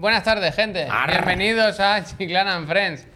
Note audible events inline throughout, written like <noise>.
Buenas tardes, gente. Bienvenidos a <laughs> Chiclana and Friends.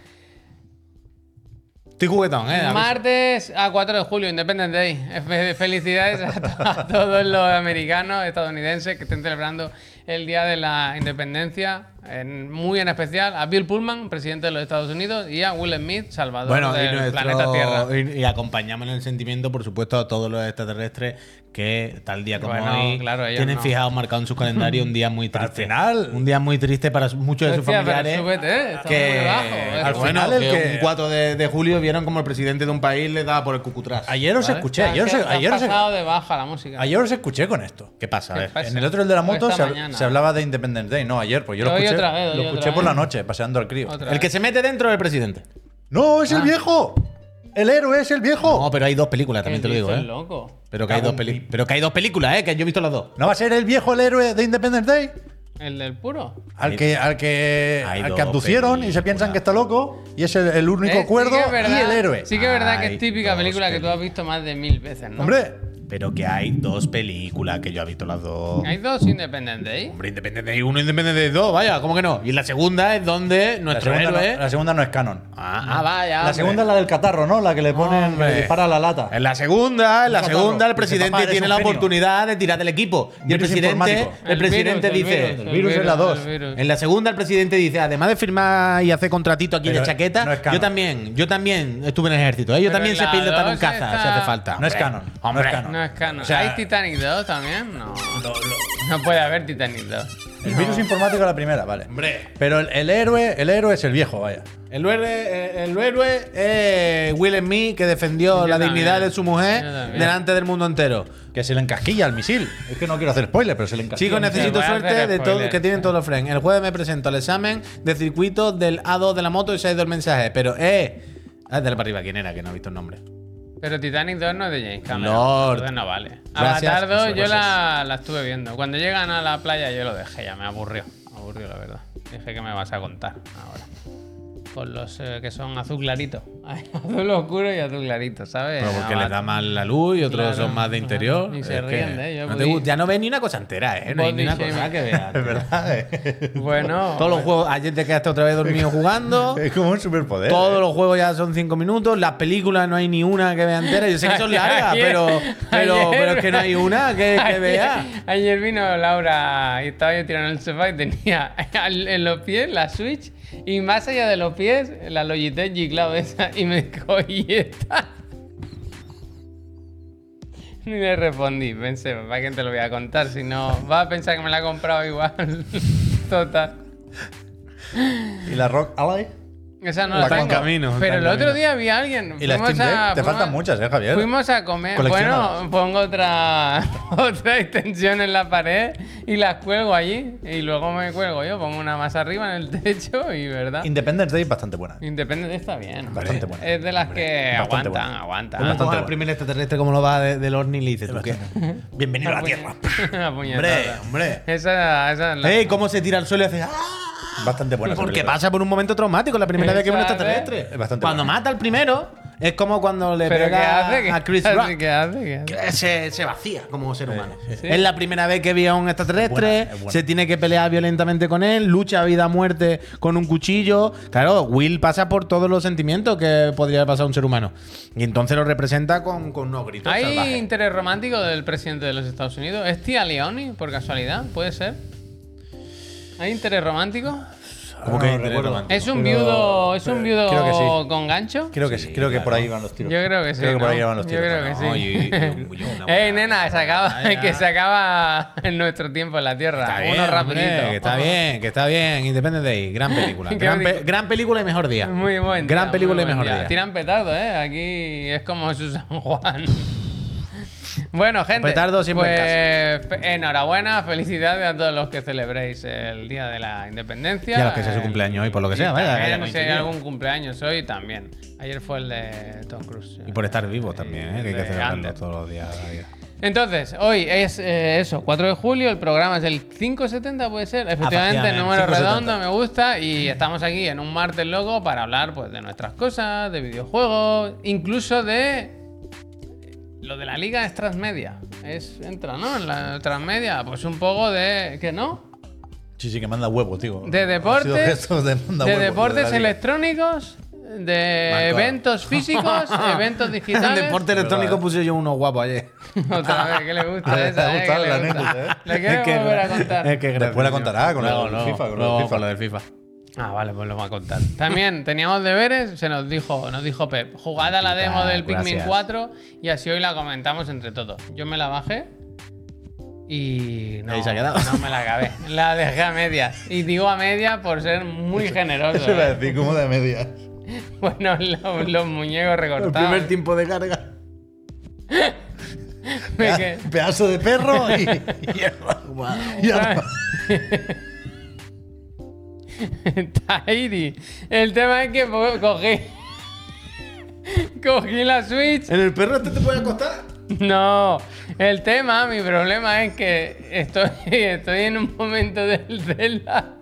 Estoy juguetón, ¿eh? Martes a 4 de julio, Independence Day. Fe- <laughs> Felicidades a todos los americanos, estadounidenses que estén celebrando el Día de la Independencia. En- muy en especial a Bill Pullman, presidente de los Estados Unidos, y a Will Smith, salvador Bueno, del nuestro- planeta Tierra. y- y acompañamos en el sentimiento, por supuesto, a todos los extraterrestres que tal día como Bueno, hoy claro, tienen no. fijado marcado en su calendario un día muy triste. final- Un día muy triste para muchos de sus familiares. súbete, ¿eh? Está que bajo, ¿eh? al Bueno, final, el que un 4 de, de julio vieron como el presidente de un país le daba por el cucutras. Ayer os ¿vale? escuché, ayer has ayer os- de baja la música. ayer os escuché con esto. ¿Qué pasa? A ¿Qué ver. pasa? En el otro, el de la moto, se, se hablaba de Independence Day. No, ayer, pues yo lo escuché, otra vez, hoy lo otra escuché por vez. la noche, paseando al crío. Otra El que vez. se mete dentro del presidente. ¡No, es el viejo! ¡El héroe es el viejo! No, pero hay dos películas, también ¿Qué te lo digo, ¿eh? loco? Pero que, hay dos peli- pero que hay dos películas, ¿eh? Que yo he visto las dos. ¿No va a ser el viejo el héroe de Independence Day? ¿El del puro? Al que, al que, Hay al dos que abducieron y se piensan que está loco y es el, el único Eh, sí cuerdo que es verdad- y el héroe. Sí que es verdad que Hay es típica dos película que tú has visto más de mil veces, ¿no? Hombre, Pero que hay dos películas, que yo he visto las dos. Hay dos Independent Day. Hombre, Independiente Day 1, Independiente Day 2, vaya, ¿cómo que no? Y la segunda es donde la nuestro segunda, héroe. no, la segunda no es canon. Ah, ah, vaya. La hombre. segunda es la del catarro, ¿no? La que le ponen, le dispara la lata. En la segunda, en la Un segunda, el presidente "Papá, eres tiene la genio". oportunidad de tirar del equipo. Y el presidente, el presidente virus, dice. el el virus es la dos. En la segunda, el presidente dice, además de firmar y hacer contratito aquí Pero de chaqueta, no es canon. yo también, yo también estuve en el ejército, ¿eh? yo Pero también en sé la dos caza, está- si hace falta. No es Hombre, canon, no Hombre, es canon. No es canon. O sea- ¿Hay Titanic 2 también? No. No puede haber Titanic 2. El virus informático es la primera, vale. Hombre. Pero el, el héroe, el héroe es el viejo, vaya. El héroe, el héroe es Will Smith que defendió Yo la también. dignidad de su mujer delante del mundo entero. Que se le encasquilla el misil. Es que no quiero hacer spoiler, pero se le encasquilla. Chicos, necesito suerte de todo, que tienen todos los friends. El jueves me presento al examen de circuito del A2 de la moto y se ha ido el mensaje. Pero, eh. Ah, dale para arriba, ¿quién era? Que no he visto el nombre. Pero Titanic 2 no es de James Cameron. Lord. Entonces no vale. Gracias, Avatar 2 eso, yo la, la estuve viendo. Cuando llegan a la playa yo lo dejé, ya me aburrió. Me aburrió, la verdad. Dije que me vas a contar ahora. Con los eh, que son azul clarito. <laughs> azul oscuro y azul clarito, ¿sabes? Pero porque Avatar. les da más la luz y otros Claro, son más de interior. Y se Es ríen de ello, no te body- gusta- ya no ves ni una cosa entera, ¿eh? No hay ni Body una cosa que <laughs> veas. Es verdad, eh. Bueno. Todos los juegos, ayer te quedaste otra vez dormido <laughs> jugando. Es como un superpoder. Todos eh. los juegos ya son 5 minutos. Las películas no hay ni una que vea entera. Yo sé que son largas, Ayer- pero, pero, ayer- pero es que no hay una que, que vea. Ayer vino Laura y estaba yo tirando el sofá y tenía en los pies la Switch y más allá de los pies la Logitech G Cloud esa y me dijo, ¿y esta? Ni le respondí, pensé, ¿para qué te lo voy a contar? Si no, va a pensar que me la ha comprado igual. <laughs> Total. ¿Y la Rock Ally? Esa no La tengo. camino, Pero el otro día vi a alguien. ¿Y la Steam Deck? a- Te faltan muchas, eh, Javier. Fuimos a comer. Bueno, pongo otra, <laughs> otra extensión en la pared y las cuelgo allí. Y luego me cuelgo yo, pongo una más arriba en el techo y verdad. Independence Day es bastante buena. Independiente está bien. hombre. Bastante buena. Es de las que bastante aguantan, buena. aguantan. Es bastante bueno. primer extraterrestre, como lo va de- del Orni, le dices tú. <laughs> Bienvenido a la Tierra. <laughs> Una Hombre, hombre. Esa, esa es la- Ey, ¿cómo se tira al suelo y hace. ¡Ah! Bastante buena. Porque película. pasa por un momento traumático la primera vez que ve un extraterrestre. ¿eh? Es bastante Cuando buena. mata al primero, es como cuando le ¿Pero qué pega hace? ¿Qué a Chris hace? Rock. ¿Qué hace? ¿Qué hace? que se, se vacía como ser humano. sí. Es la primera vez que ve a un extraterrestre, Es buena, es buena. se tiene que pelear violentamente con él, lucha a vida a muerte con un cuchillo. Claro, Will pasa por todos los sentimientos que podría pasar un ser humano. Y entonces lo representa con, con unos gritos ¿Hay salvajes. interés romántico del presidente de los Estados Unidos? ¿Es tía Leoni, por casualidad? ¿Puede ser? ¿Hay interés romántico? ¿Cómo que No, interés recuerdo. romántico? ¿Es un Pero- viudo, ¿es un viudo creo que sí. con gancho? Creo que sí, creo que por ahí van los tiros. Yo creo que sí. Creo que por ahí van los Yo tiros. creo que sí. No, y- y- y <laughs> una Ey, nena, se acaba, <laughs> que se acaba en nuestro tiempo en la Tierra. Está Uno bien, rapidito. hombre, que está bien, que está bien. Independence Day, gran <laughs> película. Gran, pe- gran película y mejor día. Muy buen Gran día, película muy y mejor día. Tiran petardo, ¿eh? Aquí es como su San Juan. Bueno, gente, Petardo siempre pues enhorabuena, felicidades a todos los que celebréis el Día de la Independencia. Y a los que sea su cumpleaños hoy, por lo que sea, vaya, también, si hay algún cumpleaños hoy, también. Ayer fue el de Tom Cruise. Y por estar vivo también, ¿eh? que hay que celebrarlo todos los días. Entonces, hoy es eh, eso, 4 de julio, el programa es el 570, puede ser. Efectivamente, Efectivamente, número 570. redondo, me gusta. Y estamos aquí en un martes loco para hablar pues, de nuestras cosas, de videojuegos, incluso de. Lo de la liga es transmedia. Es, entra, ¿no? En la transmedia, pues un poco de. ¿Qué no? Sí, sí, que manda huevos, tío. De deportes, de manda de huevos, deportes la liga. electrónicos, de eventos físicos, <laughs> eventos En digitales. deporte electrónico puse yo uno guapo ayer. <laughs> Otra vez, que le gusta <laughs> esa, eh, que la le gusta. anécdota, ¿eh? Le quiero Es que- volver a contar. es que Después la contará con Luego, el luego, FIFA. Con luego el FIFA. con lo del FIFA. Ah, vale, pues lo va a contar. También teníamos deberes, se nos dijo, nos dijo Pep, jugad a la demo Ah, del Pikmin gracias. 4 y así hoy la comentamos entre todos. Yo me la bajé y no, se ha quedado. no me la acabé. La dejé a medias. Y digo a medias por ser muy <laughs> generoso. Eso iba a ¿eh? decir, como de medias. <laughs> Bueno, los, los muñecos El recortados. primer tiempo de carga. <laughs> Pedazo de perro y. y arma. Tairi. El tema es que cogí. cogí la Switch. ¿En el perro este te puede acostar? No. El tema, mi problema es que estoy, estoy en un momento del Zelda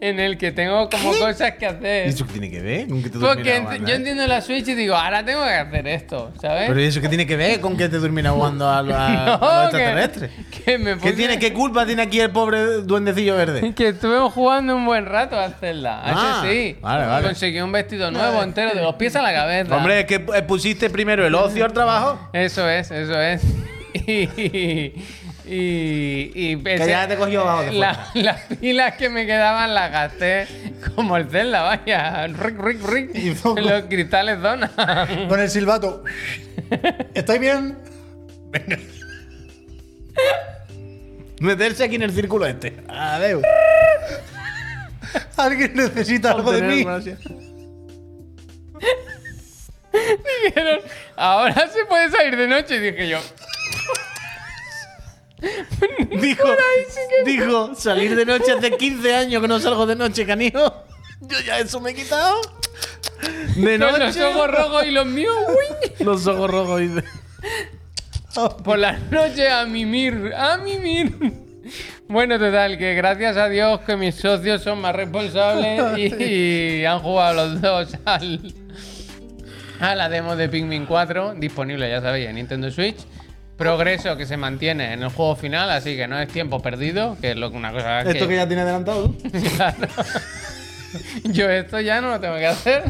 en el que tengo como cosas que ¿Y hacer. eso qué tiene que ver? ¿Con que te Porque ent- yo eh? entiendo la Switch y digo, ahora tengo que hacer esto, ¿sabes? Pero ¿y eso qué tiene que ver con que te durmiera jugando a, los- <laughs> No, extraterrestres? que, que me ¿Qué tiene? ¿Qué culpa tiene aquí el pobre duendecillo verde? <laughs> Que estuvimos jugando un buen rato a Zelda. A Ah, ese sí. vale, vale. Conseguí un vestido nuevo entero, de los pies a la cabeza. Hombre, es que eh, pusiste primero el ocio al trabajo. Eso es, eso es. <laughs> Y. Y. y Que ya te cogió abajo de la- <laughs> Las pilas que me quedaban las gasté como el Zelda, vaya. Rick, rick, rick. Hizo- Los cristales donan. <laughs> Con el silbato. ¿Estáis bien? Meterse aquí en el círculo este. Adeu. ¿Alguien necesita algo de mí? <laughs> Dijeron, ahora se puede salir de noche. Y dije yo, <laughs> Dijo, dijo, salir de noche hace 15 años que no salgo de noche, canijo. <laughs> Yo ya eso me he quitado. De noche. los ojos rojos y los míos, uy. <laughs> Los ojos rojos, dice. Por las noches a mimir, a mimir. Bueno, total, que gracias a Dios que mis socios son más responsables y, y han jugado los dos al, a la demo de Pikmin 4, disponible, ya sabéis, en Nintendo Switch. Progreso que se mantiene en el juego final, así que no es tiempo perdido, que es lo que una cosa que, Esto que ya tiene adelantado. <laughs> Claro. Yo esto ya no lo tengo que hacer.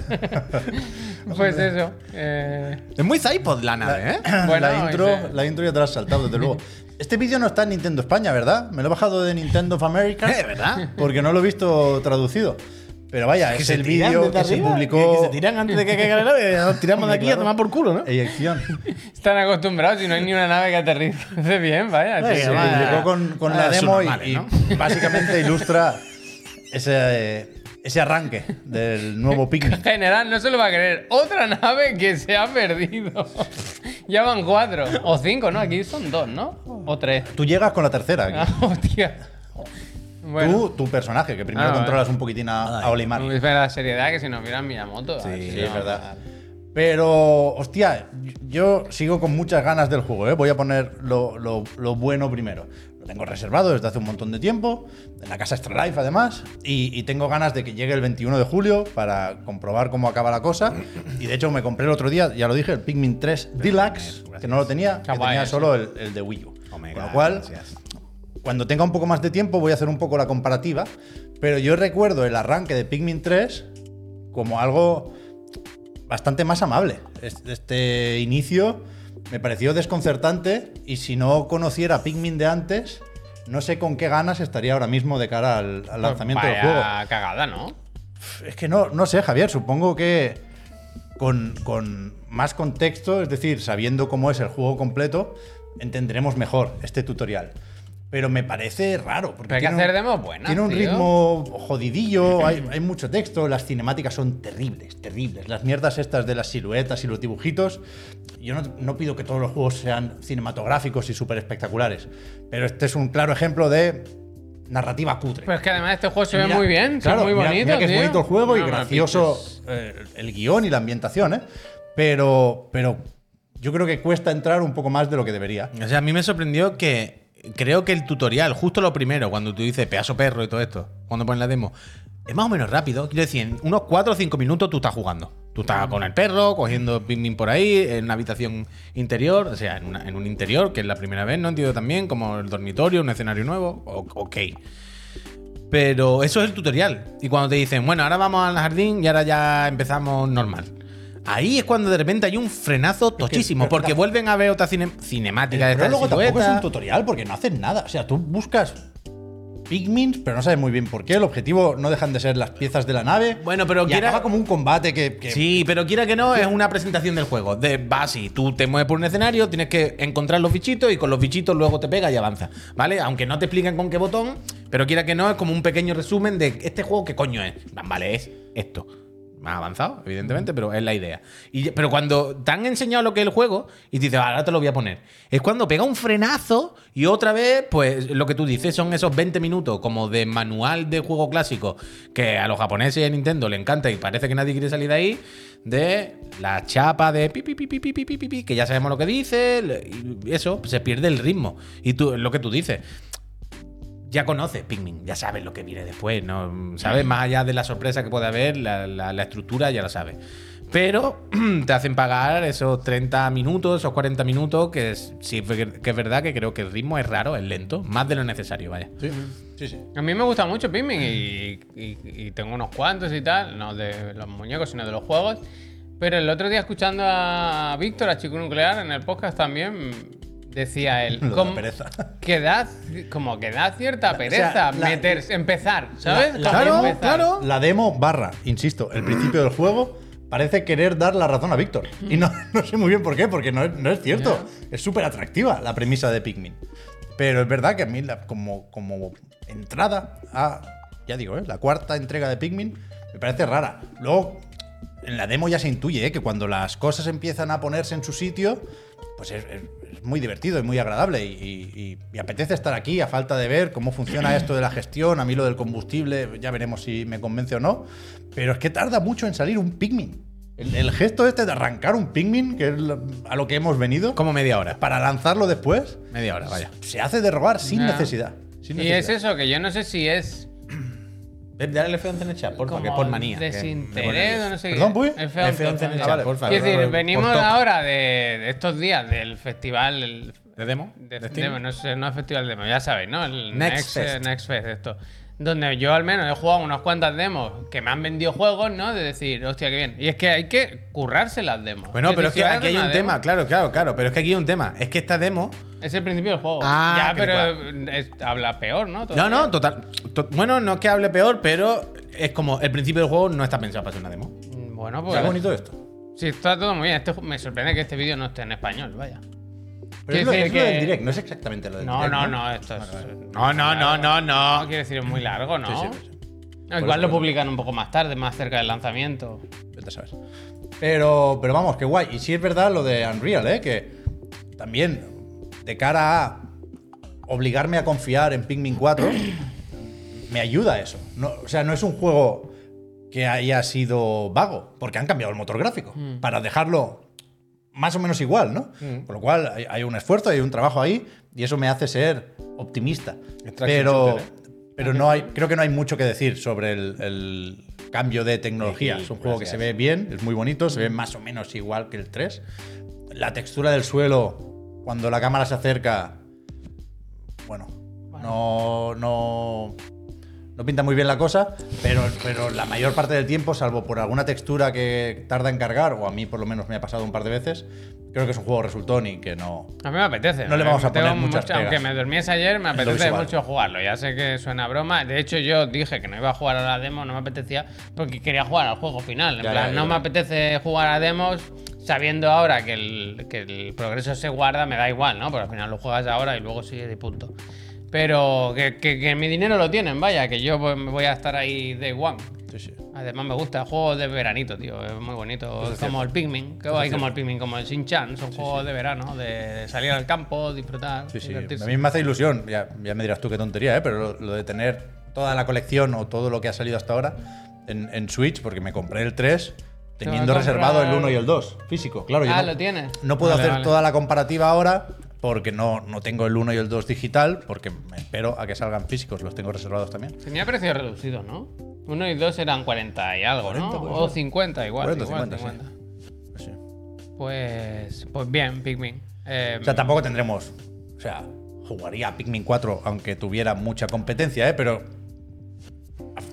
<laughs> pues eso. eh, Es muy Cypod la nave, ¿eh? <clears throat> Bueno, la, intro, ese- la intro ya te la has saltado, desde luego. Este vídeo no está en Nintendo España, ¿verdad? Me lo he bajado de Nintendo of America. <laughs> Eh, ¿verdad? Porque no lo he visto traducido. Pero vaya, es se el tiran vídeo que se arriba, publicó. Que, que se tiran antes de que caiga la nave. Nos tiramos de aquí a Claro. tomar por culo, ¿no? Eyección. <laughs> Están acostumbrados y no hay ni una nave que aterrice <laughs> bien, vaya. Venga, sí, sí. Se va. publicó con, con Ah, la demo y- normales, y, ¿no? <laughs> básicamente ilustra ese, eh, ese arranque del nuevo Pikmin. General, no se lo va a creer. Otra nave que se ha perdido. ya van cuatro. O cinco, ¿no? Aquí son dos, ¿no? O tres. Tú llegas con la tercera aquí. Ah, hostia. Bueno. Tú, tu personaje, que primero Ah, controlas un poquitín a, a Olimar. Es la seriedad que si nos vieran Miyamoto. Sí, así, es verdad. Pero, hostia, yo sigo con muchas ganas del juego, ¿eh? Voy a poner lo, lo- lo bueno primero. Lo tengo reservado desde hace un montón de tiempo, en la casa Extra Life además, y, y tengo ganas de que llegue el 21 de julio para comprobar cómo acaba la cosa. Y de hecho me compré el otro día, ya lo dije, el Pikmin 3 Deluxe, que no lo tenía, que tenía solo el, el de Wii U. Omega, Con lo cual, gracias. Cuando tenga un poco más de tiempo voy a hacer un poco la comparativa, pero yo recuerdo el arranque de Pikmin 3 como algo bastante más amable. Este, inicio me pareció desconcertante y si no conociera Pikmin de antes, no sé con qué ganas estaría ahora mismo de cara al, al lanzamiento del Pues juego. cagada, ¿no? Es que no, no sé, Javier, supongo que con, con más contexto, es decir, sabiendo cómo es el juego completo, entenderemos mejor este tutorial. Pero me parece raro. Porque Pero hay que tiene hacer un- demos buenas, Tiene un tío. ritmo jodidillo, hay, hay mucho texto, las cinemáticas son terribles, terribles. Las mierdas estas de las siluetas y los dibujitos. Yo no, no pido que todos los juegos sean cinematográficos y súper espectaculares, pero este es un claro ejemplo de narrativa cutre. Pero es que además este juego se ve muy bien, claro, muy mira- bonitos. mira que es tío. bonito el juego y No, gracioso eh, el guion y la ambientación, ¿eh? Pero, pero yo creo que cuesta entrar un poco más de lo que debería. O sea, a mí me sorprendió que creo que el tutorial, justo lo primero, cuando tú dices pedazo perro y todo esto, cuando pones la demo, es más o menos rápido. Quiero decir, en unos 4 o 5 minutos tú estás jugando. Tú estás con el perro, cogiendo ping por ahí, en una habitación interior, o sea, en, una- en un interior, que es la primera vez, ¿no? Entiendo también, como el dormitorio, un escenario nuevo, o- ok. Pero eso es el tutorial. Y cuando te dicen, bueno, ahora vamos al jardín y ahora ya empezamos normal. Ahí es cuando de repente hay un frenazo tochísimo, porque la- vuelven a ver otra cine- cinemática de luego tampoco es un tutorial porque no hacen nada. O sea, tú buscas Pigmins, pero no sabes muy bien por qué. El objetivo no dejan de ser las piezas de la nave. Bueno, pero y quiera- acaba como un combate que. que- Sí, pero quiera que no, es una presentación del juego. De así, tú te mueves por un escenario, tienes que encontrar los bichitos y con los bichitos luego te pega y avanza. ¿Vale? Aunque no te expliquen con qué botón, pero quiera que no, es como un pequeño resumen de este juego qué coño es. Vale, es esto más avanzado, evidentemente, pero es la idea. Y, pero cuando te han enseñado lo que es el juego y te dices, ahora te lo voy a poner, es cuando pega un frenazo y otra vez, pues lo que tú dices son esos 20 minutos como de manual de juego clásico que a los japoneses y a Nintendo le encanta y parece que nadie quiere salir de ahí, de la chapa de pi, pipi pi, pi, pi, que ya sabemos lo que dice, y eso, se pierde el ritmo. Y tú, lo que tú dices ya conoces Pikmin, ya sabes lo que viene después, ¿no? Sabes más allá de la sorpresa que puede haber, la, la- la estructura ya la sabes. Pero <clears throat> te hacen pagar esos 30 minutos, esos 40 minutos, que es, sí que es verdad que creo que el ritmo es raro, es lento, más de lo necesario, vaya. Sí, sí, sí. A mí me gusta mucho Pikmin y, y- y tengo unos cuantos y tal, no de los muñecos, sino de los juegos. Pero el otro día escuchando a Víctor, a Chico Nuclear, en el podcast también, decía él <laughs> Lo de como pereza. que da, como que da cierta sea, pereza la- meterse, empezar, ¿sabes? la- claro, empezar. claro. La demo barra, insisto, el principio del juego parece querer dar la razón a Víctor. Y no, no sé muy bien por qué, porque no es, no es cierto. Es súper atractiva la premisa de Pikmin. Pero es verdad que a mí, la- como, como entrada a, ya digo, ¿eh? la cuarta entrega de Pikmin, me parece rara. Luego, en la demo ya se intuye ¿eh? que cuando las cosas empiezan a ponerse en su sitio, pues es, es- es muy divertido y muy agradable. Y, y- y apetece estar aquí a falta de ver cómo funciona esto de la gestión. A mí lo del combustible, ya veremos si me convence o no. Pero es que tarda mucho en salir un Pikmin. El, el gesto este de arrancar un Pikmin, que es lo- a lo que hemos venido, Como media hora. para lanzarlo después, Media hora, vaya. se hace de robar sin necesidad. sin Y es eso, que yo no sé si es Dale F11 en el chat, porfa, que es por manía. desinterés no sé Perdón, qué. Puy. F11, F11 en el chat, vale. porfa, por- decir, por venimos top. ahora de, de estos días del festival el- ¿De demo? de, ¿De demo, no, sé, no es festival demo, ya sabéis, ¿no? El Next Next, eh, Fest. Next Fest, esto. Donde yo al menos he jugado unas cuantas demos que me han vendido juegos, ¿no? De decir, hostia, qué bien. Y es que hay que currarse las demos. Bueno, pero es que aquí hay un demo, tema, claro, claro, claro. Pero es que aquí hay un tema. Es que esta demo Es el principio del juego. Ah, ya, pero es- habla peor, ¿no? No, Todavía. no, total. to- bueno, no es que hable peor, pero es como el principio del juego no está pensado para ser una demo. Mm, Bueno, pues. bonito esto. Sí, está todo muy bien. Este me sorprende que este vídeo no esté en español, vaya. Pero es lo, del direct, no es exactamente lo del No, direct. no, no, esto es. No, no, no, no, No, no. quiero decir, es muy largo, ¿no? Sí, sí, sí. No, igual lo publican un poco más tarde, más cerca del lanzamiento. Vete a saber. Pero, pero vamos, qué guay. Y sí es verdad lo de Unreal, ¿eh? Que también, de cara a obligarme a confiar en Pikmin 4, <clears throat> me ayuda eso. No, o sea, no es un juego que haya sido vago, porque han cambiado el motor gráfico Mm. para dejarlo más o menos igual, ¿no? Con lo cual hay, hay un esfuerzo, hay un trabajo ahí, y eso me hace ser optimista. Pero, pero no hay, creo que no hay mucho que decir sobre el, el cambio de tecnología. Sí, es un juego que se ve bien, es muy bonito, se ve más o menos igual que el 3. La textura del suelo, cuando la cámara se acerca, bueno, no, no, no pinta muy bien la cosa, pero, pero la mayor parte del tiempo, salvo por alguna textura que tarda en cargar, o a mí por lo menos me ha pasado un par de veces, creo que es un juego resultón y que no... A mí me apetece. No le vamos a Tengo poner muchas mucho- Aunque me durmiese ayer, me apetece mucho jugarlo. Ya sé que suena broma. De hecho, yo dije que no iba a jugar a la demo, no me apetecía, porque quería jugar al juego final. En Ya, plan, ya, no me apetece jugar a demos sabiendo ahora que el, que el progreso se guarda, me da igual, ¿no? Porque al final lo juegas ahora y luego sigue de punto. Pero que, que- que mi dinero lo tienen, vaya, que yo pues, voy a estar ahí day one. Sí, sí. Además me gusta, juegos de veranito, tío, es muy bonito. Es como el Pikmin, que hay como el Pikmin, como el Shin-Chan, son juegos de verano, de, de salir al campo, disfrutar, Sí, sí. A mí me hace ilusión, ya, ya me dirás tú qué tontería, ¿eh? pero lo, lo de tener toda la colección o todo lo que ha salido hasta ahora en, en Switch, porque me compré el 3 teniendo reservado el comprar- 1 y el 2 físico. Claro, yo Ah, no, ¿lo tienes? no puedo Vale, hacer vale. toda la comparativa ahora porque no, no tengo el 1 y el 2 digital, porque me espero a que salgan físicos, los tengo reservados también. Tenía precio reducido, ¿no? Uno y dos eran 40 y algo, 40 ¿no? puede O ser. 50 igual. 40, igual, 50, sí. 50. Pues sí. Pues, pues bien, Pikmin. Eh, O sea, tampoco tendremos. O sea, jugaría a Pikmin 4 aunque tuviera mucha competencia, ¿eh? pero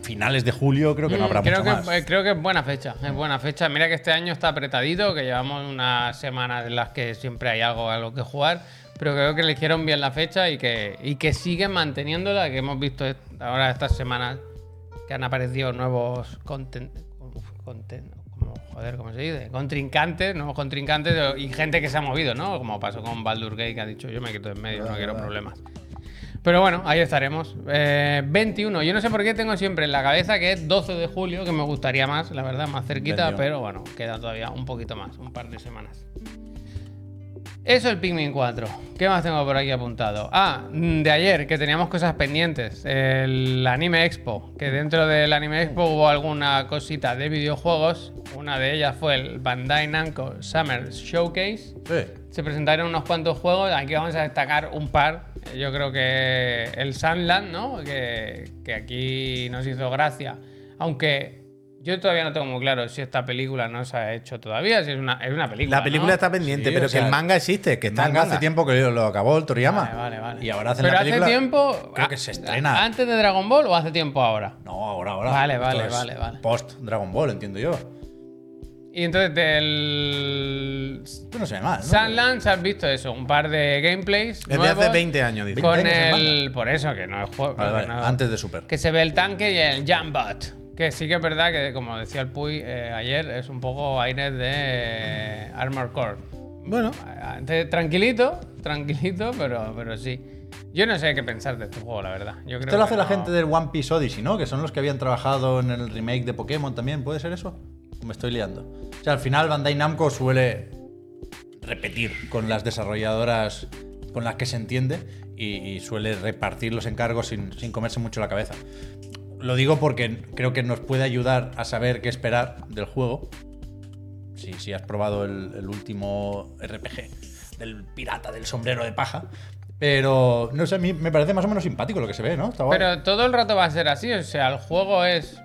finales de julio creo que no habrá creo mucho que, más. eh, creo que es buena fecha, es buena fecha. Mira que este año está apretadito, que llevamos unas semanas en las que siempre hay algo a lo que jugar, pero creo que eligieron bien la fecha y que, y que siguen manteniéndola, que hemos visto ahora estas semanas que han aparecido nuevos conten- uf, conten- como, joder, ¿cómo se dice? Contrincantes, nuevos contrincantes y gente que se ha movido, ¿no? Como pasó con Baldur Gate, que ha dicho yo me quito en medio, no quiero problemas. Pero bueno, ahí estaremos. Eh, 21. Yo no sé por qué tengo siempre en la cabeza que es 12 de julio, que me gustaría más, la verdad, más cerquita, 21. pero bueno, queda todavía un poquito más, un par de semanas. Eso el Pikmin 4. ¿Qué más tengo por aquí apuntado? Ah, mm, de ayer, que teníamos cosas pendientes. El Anime Expo. Que dentro del Anime Expo hubo alguna cosita de videojuegos. Una de ellas fue el Bandai Namco Summer Showcase. Sí. Se presentaron unos cuantos juegos, aquí vamos a destacar un par. Yo creo que el Sunland, ¿no? Que, que aquí nos hizo gracia. Aunque yo todavía no tengo muy claro si esta película no se ha hecho todavía, si es una, es una película. La película ¿no? está pendiente, Sí, pero o sea, que el manga existe, que está Manga en hace tiempo que lo acabó el Toriyama. Vale, vale, vale. Y ahora hacen Pero la hace película. tiempo. Creo que a- se estrena. ¿Antes de Dragon Ball o hace tiempo ahora? No, ahora, ahora. Vale, Esto vale, es vale, vale. Post Dragon Ball, entiendo yo. Y entonces del. Esto no se ve mal, ¿no? Sunlands has visto eso, un par de gameplays. Desde nuevos hace 20 años, dice. Con 20 años en el. Por eso, que no es juego. Vale, vale, no- Antes de Super. Que se ve el tanque y el Jambot. Que sí que es verdad que, como decía el Puy eh, ayer, es un poco aires de eh, Armor Core. Bueno, tranquilito, tranquilito, pero, pero sí. Yo no sé qué pensar de este juego, la verdad. Yo creo Esto lo hace la no- gente del One Piece Odyssey, ¿no? Que son los que habían trabajado en el remake de Pokémon también. ¿Puede ser eso? ¿O Me estoy liando. O sea, al final Bandai Namco suele repetir con las desarrolladoras con las que se entiende y, y suele repartir los encargos sin, sin comerse mucho la cabeza. Lo digo porque creo que nos puede ayudar a saber qué esperar del juego. Si, si has probado el, el último RPG del pirata del sombrero de paja. Pero, no sé, a mí me parece más o menos simpático lo que se ve, ¿no? Está guay. Pero todo el rato va a ser así. O sea, el juego es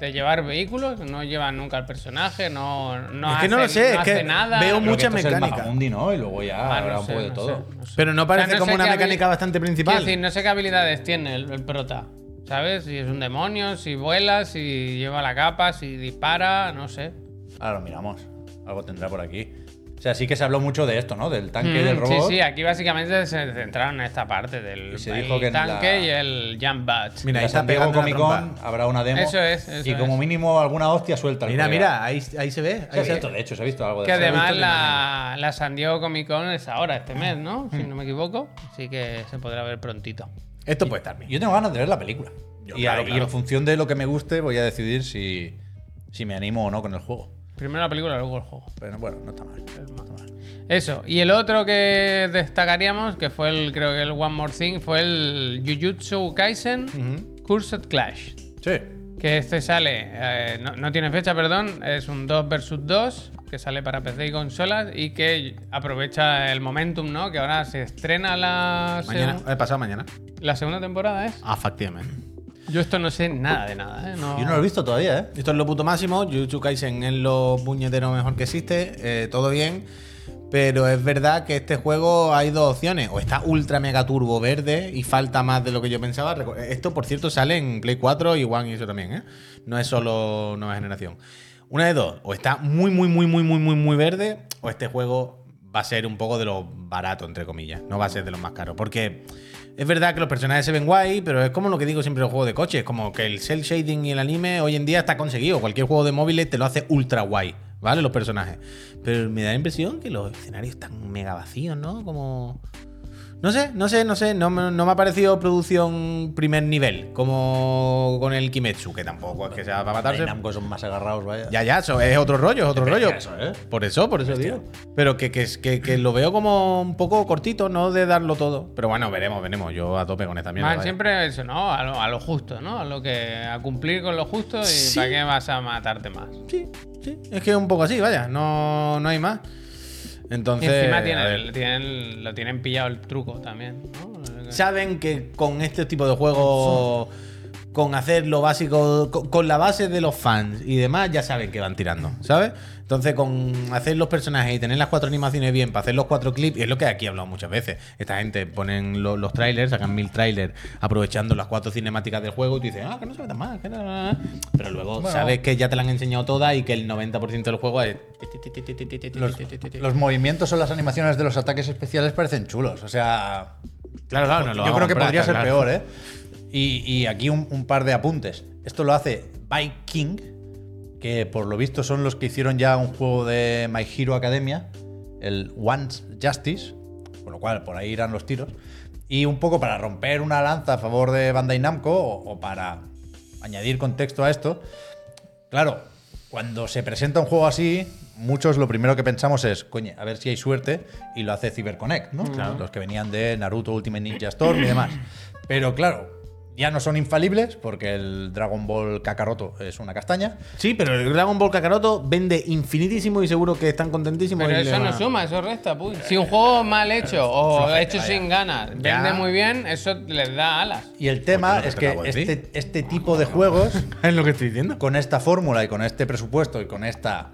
de llevar vehículos, no llevan nunca al personaje, no, no Es que no lo hace- sé, es hace que nada. veo Creo que mucha esto es el mecánica. ¿no? Y luego ya Ah, no habrá un sé, poco de no todo. sé, no sé. pero no parece O sea, no como sé una mecánica bastante principal. decir, no sé qué habilidades tiene el, el prota. ¿Sabes? Si es un demonio, si vuela, si lleva la capa, si dispara, no sé. Ahora lo miramos. Algo tendrá por aquí. O sea, sí que se habló mucho de esto, ¿no? Del tanque Mm, del robot. Sí, sí, aquí básicamente se centraron en esta parte del Y se dijo que tanque la- y el jump bat. Mira, ahí está San Diego pegando Comic Con habrá una demo. Eso es, eso y como es. mínimo alguna hostia suelta. el Mira, mira, ahí, ahí se ve. Se ha ahí se visto, ve. de hecho, se ha visto algo de Que eso. además la, la San Diego Comic Con es ahora, este mes, ¿no? Si no me equivoco. Así que se podrá ver prontito. Esto puede estar bien. Yo tengo ganas de ver la película. Yo, y, claro, a- y claro. en función de lo que me guste, voy a decidir si, si me animo o no con el juego. Primero la película, luego el juego. Pero bueno, no está mal. Eso. Y el otro que destacaríamos, que fue el, creo que el One More Thing, fue el Jujutsu Kaisen Cursed Clash. Sí. Que este sale, eh, no, no tiene fecha, perdón, es un 2 versus 2 que sale para PC y consolas y que aprovecha el momentum, ¿no? Que ahora se estrena la, Mañana, he pasado mañana. La segunda temporada, ¿es? Ah, efectivamente. Yo esto no sé nada de nada, ¿eh? No- Yo no lo he visto todavía, ¿eh? Esto es lo puto máximo. Jujutsu Kaisen es lo puñetero mejor que existe. eh, todo bien. Pero es verdad que este juego hay dos opciones. O está ultra mega turbo verde y falta más de lo que yo pensaba. Esto, por cierto, sale en Play 4 y One y eso también, ¿eh? No es solo nueva generación. Una de dos. O está muy, muy, muy, muy, muy, muy, muy verde. O este juego va a ser un poco de lo barato, entre comillas. No va a ser de los más caros. Porque es verdad que los personajes se ven guay, pero es como lo que digo siempre en los juegos de coches. Como que el cel shading y el anime hoy en día está conseguido. Cualquier juego de móviles te lo hace ultra guay, ¿vale? Los personajes. Pero me da la impresión que los escenarios están mega vacíos, ¿no? Como. No sé, no sé, no sé. No, me- no me ha parecido producción primer nivel, como con el Kimetsu, que tampoco es que sea para matarse. Bandai Namco son más agarrados, vaya. Ya, ya, eso es otro rollo, es otro rollo. eso, ¿eh? Por eso, por eso digo. Pero que, que, es- que, que lo veo como un poco cortito, no de darlo todo. Pero bueno, veremos, veremos. Yo a tope con esta mierda. Siempre eso, ¿no? A lo, a lo justo, ¿no? A lo que. A cumplir con lo justo y Sí. para qué vas a matarte más. Sí, sí. Es que es un poco así, vaya. No, no hay más. Y Entonces. encima tienen, lo tienen pillado el truco también, ¿no? Saben que con este tipo de juegos con hacer lo básico, con, con la base de los fans y demás, ya saben que van tirando, ¿sabes? Entonces, con hacer los personajes y tener las cuatro animaciones bien para hacer los cuatro clips, y es lo que aquí he hablado muchas veces. Esta gente ponen lo- los trailers, sacan mil trailers aprovechando las cuatro cinemáticas del juego y tú dices, ah, que no se ve tan mal, que no, no, no". Pero luego sabes que ya te la han enseñado toda y que el 90% del juego es. Los, los movimientos o las animaciones de los ataques especiales parecen chulos. O sea, Claro, claro, no lo yo creo que comprar, podría ser claro. peor, ¿eh? Y, y aquí un, un par de apuntes. Esto lo hace Viking, que por lo visto son los que hicieron ya un juego de My Hero Academia, el Once Justice, con lo cual por ahí irán los tiros. Y un poco para romper una lanza a favor de Bandai Namco o, o para añadir contexto a esto. Claro, cuando se presenta un juego así, muchos lo primero que pensamos es, coño, a ver si hay suerte, y lo hace CyberConnect, ¿no? Los que venían de Naruto Ultimate Ninja Storm y demás. Pero claro, ya no son infalibles, porque el Dragon Ball Kakaroto es una castaña. Sí, pero el Dragon Ball Kakaroto vende infinitísimo y seguro que están contentísimos. Pero eso no suma, eso resta, puy. Si un juego mal hecho o <laughs> Flojete, hecho vaya. sin ganas Ya. vende muy bien, eso les da alas. Y el tema es que este, este tipo de juegos, <laughs> Es lo que estoy diciendo. con esta fórmula y con este presupuesto y con esta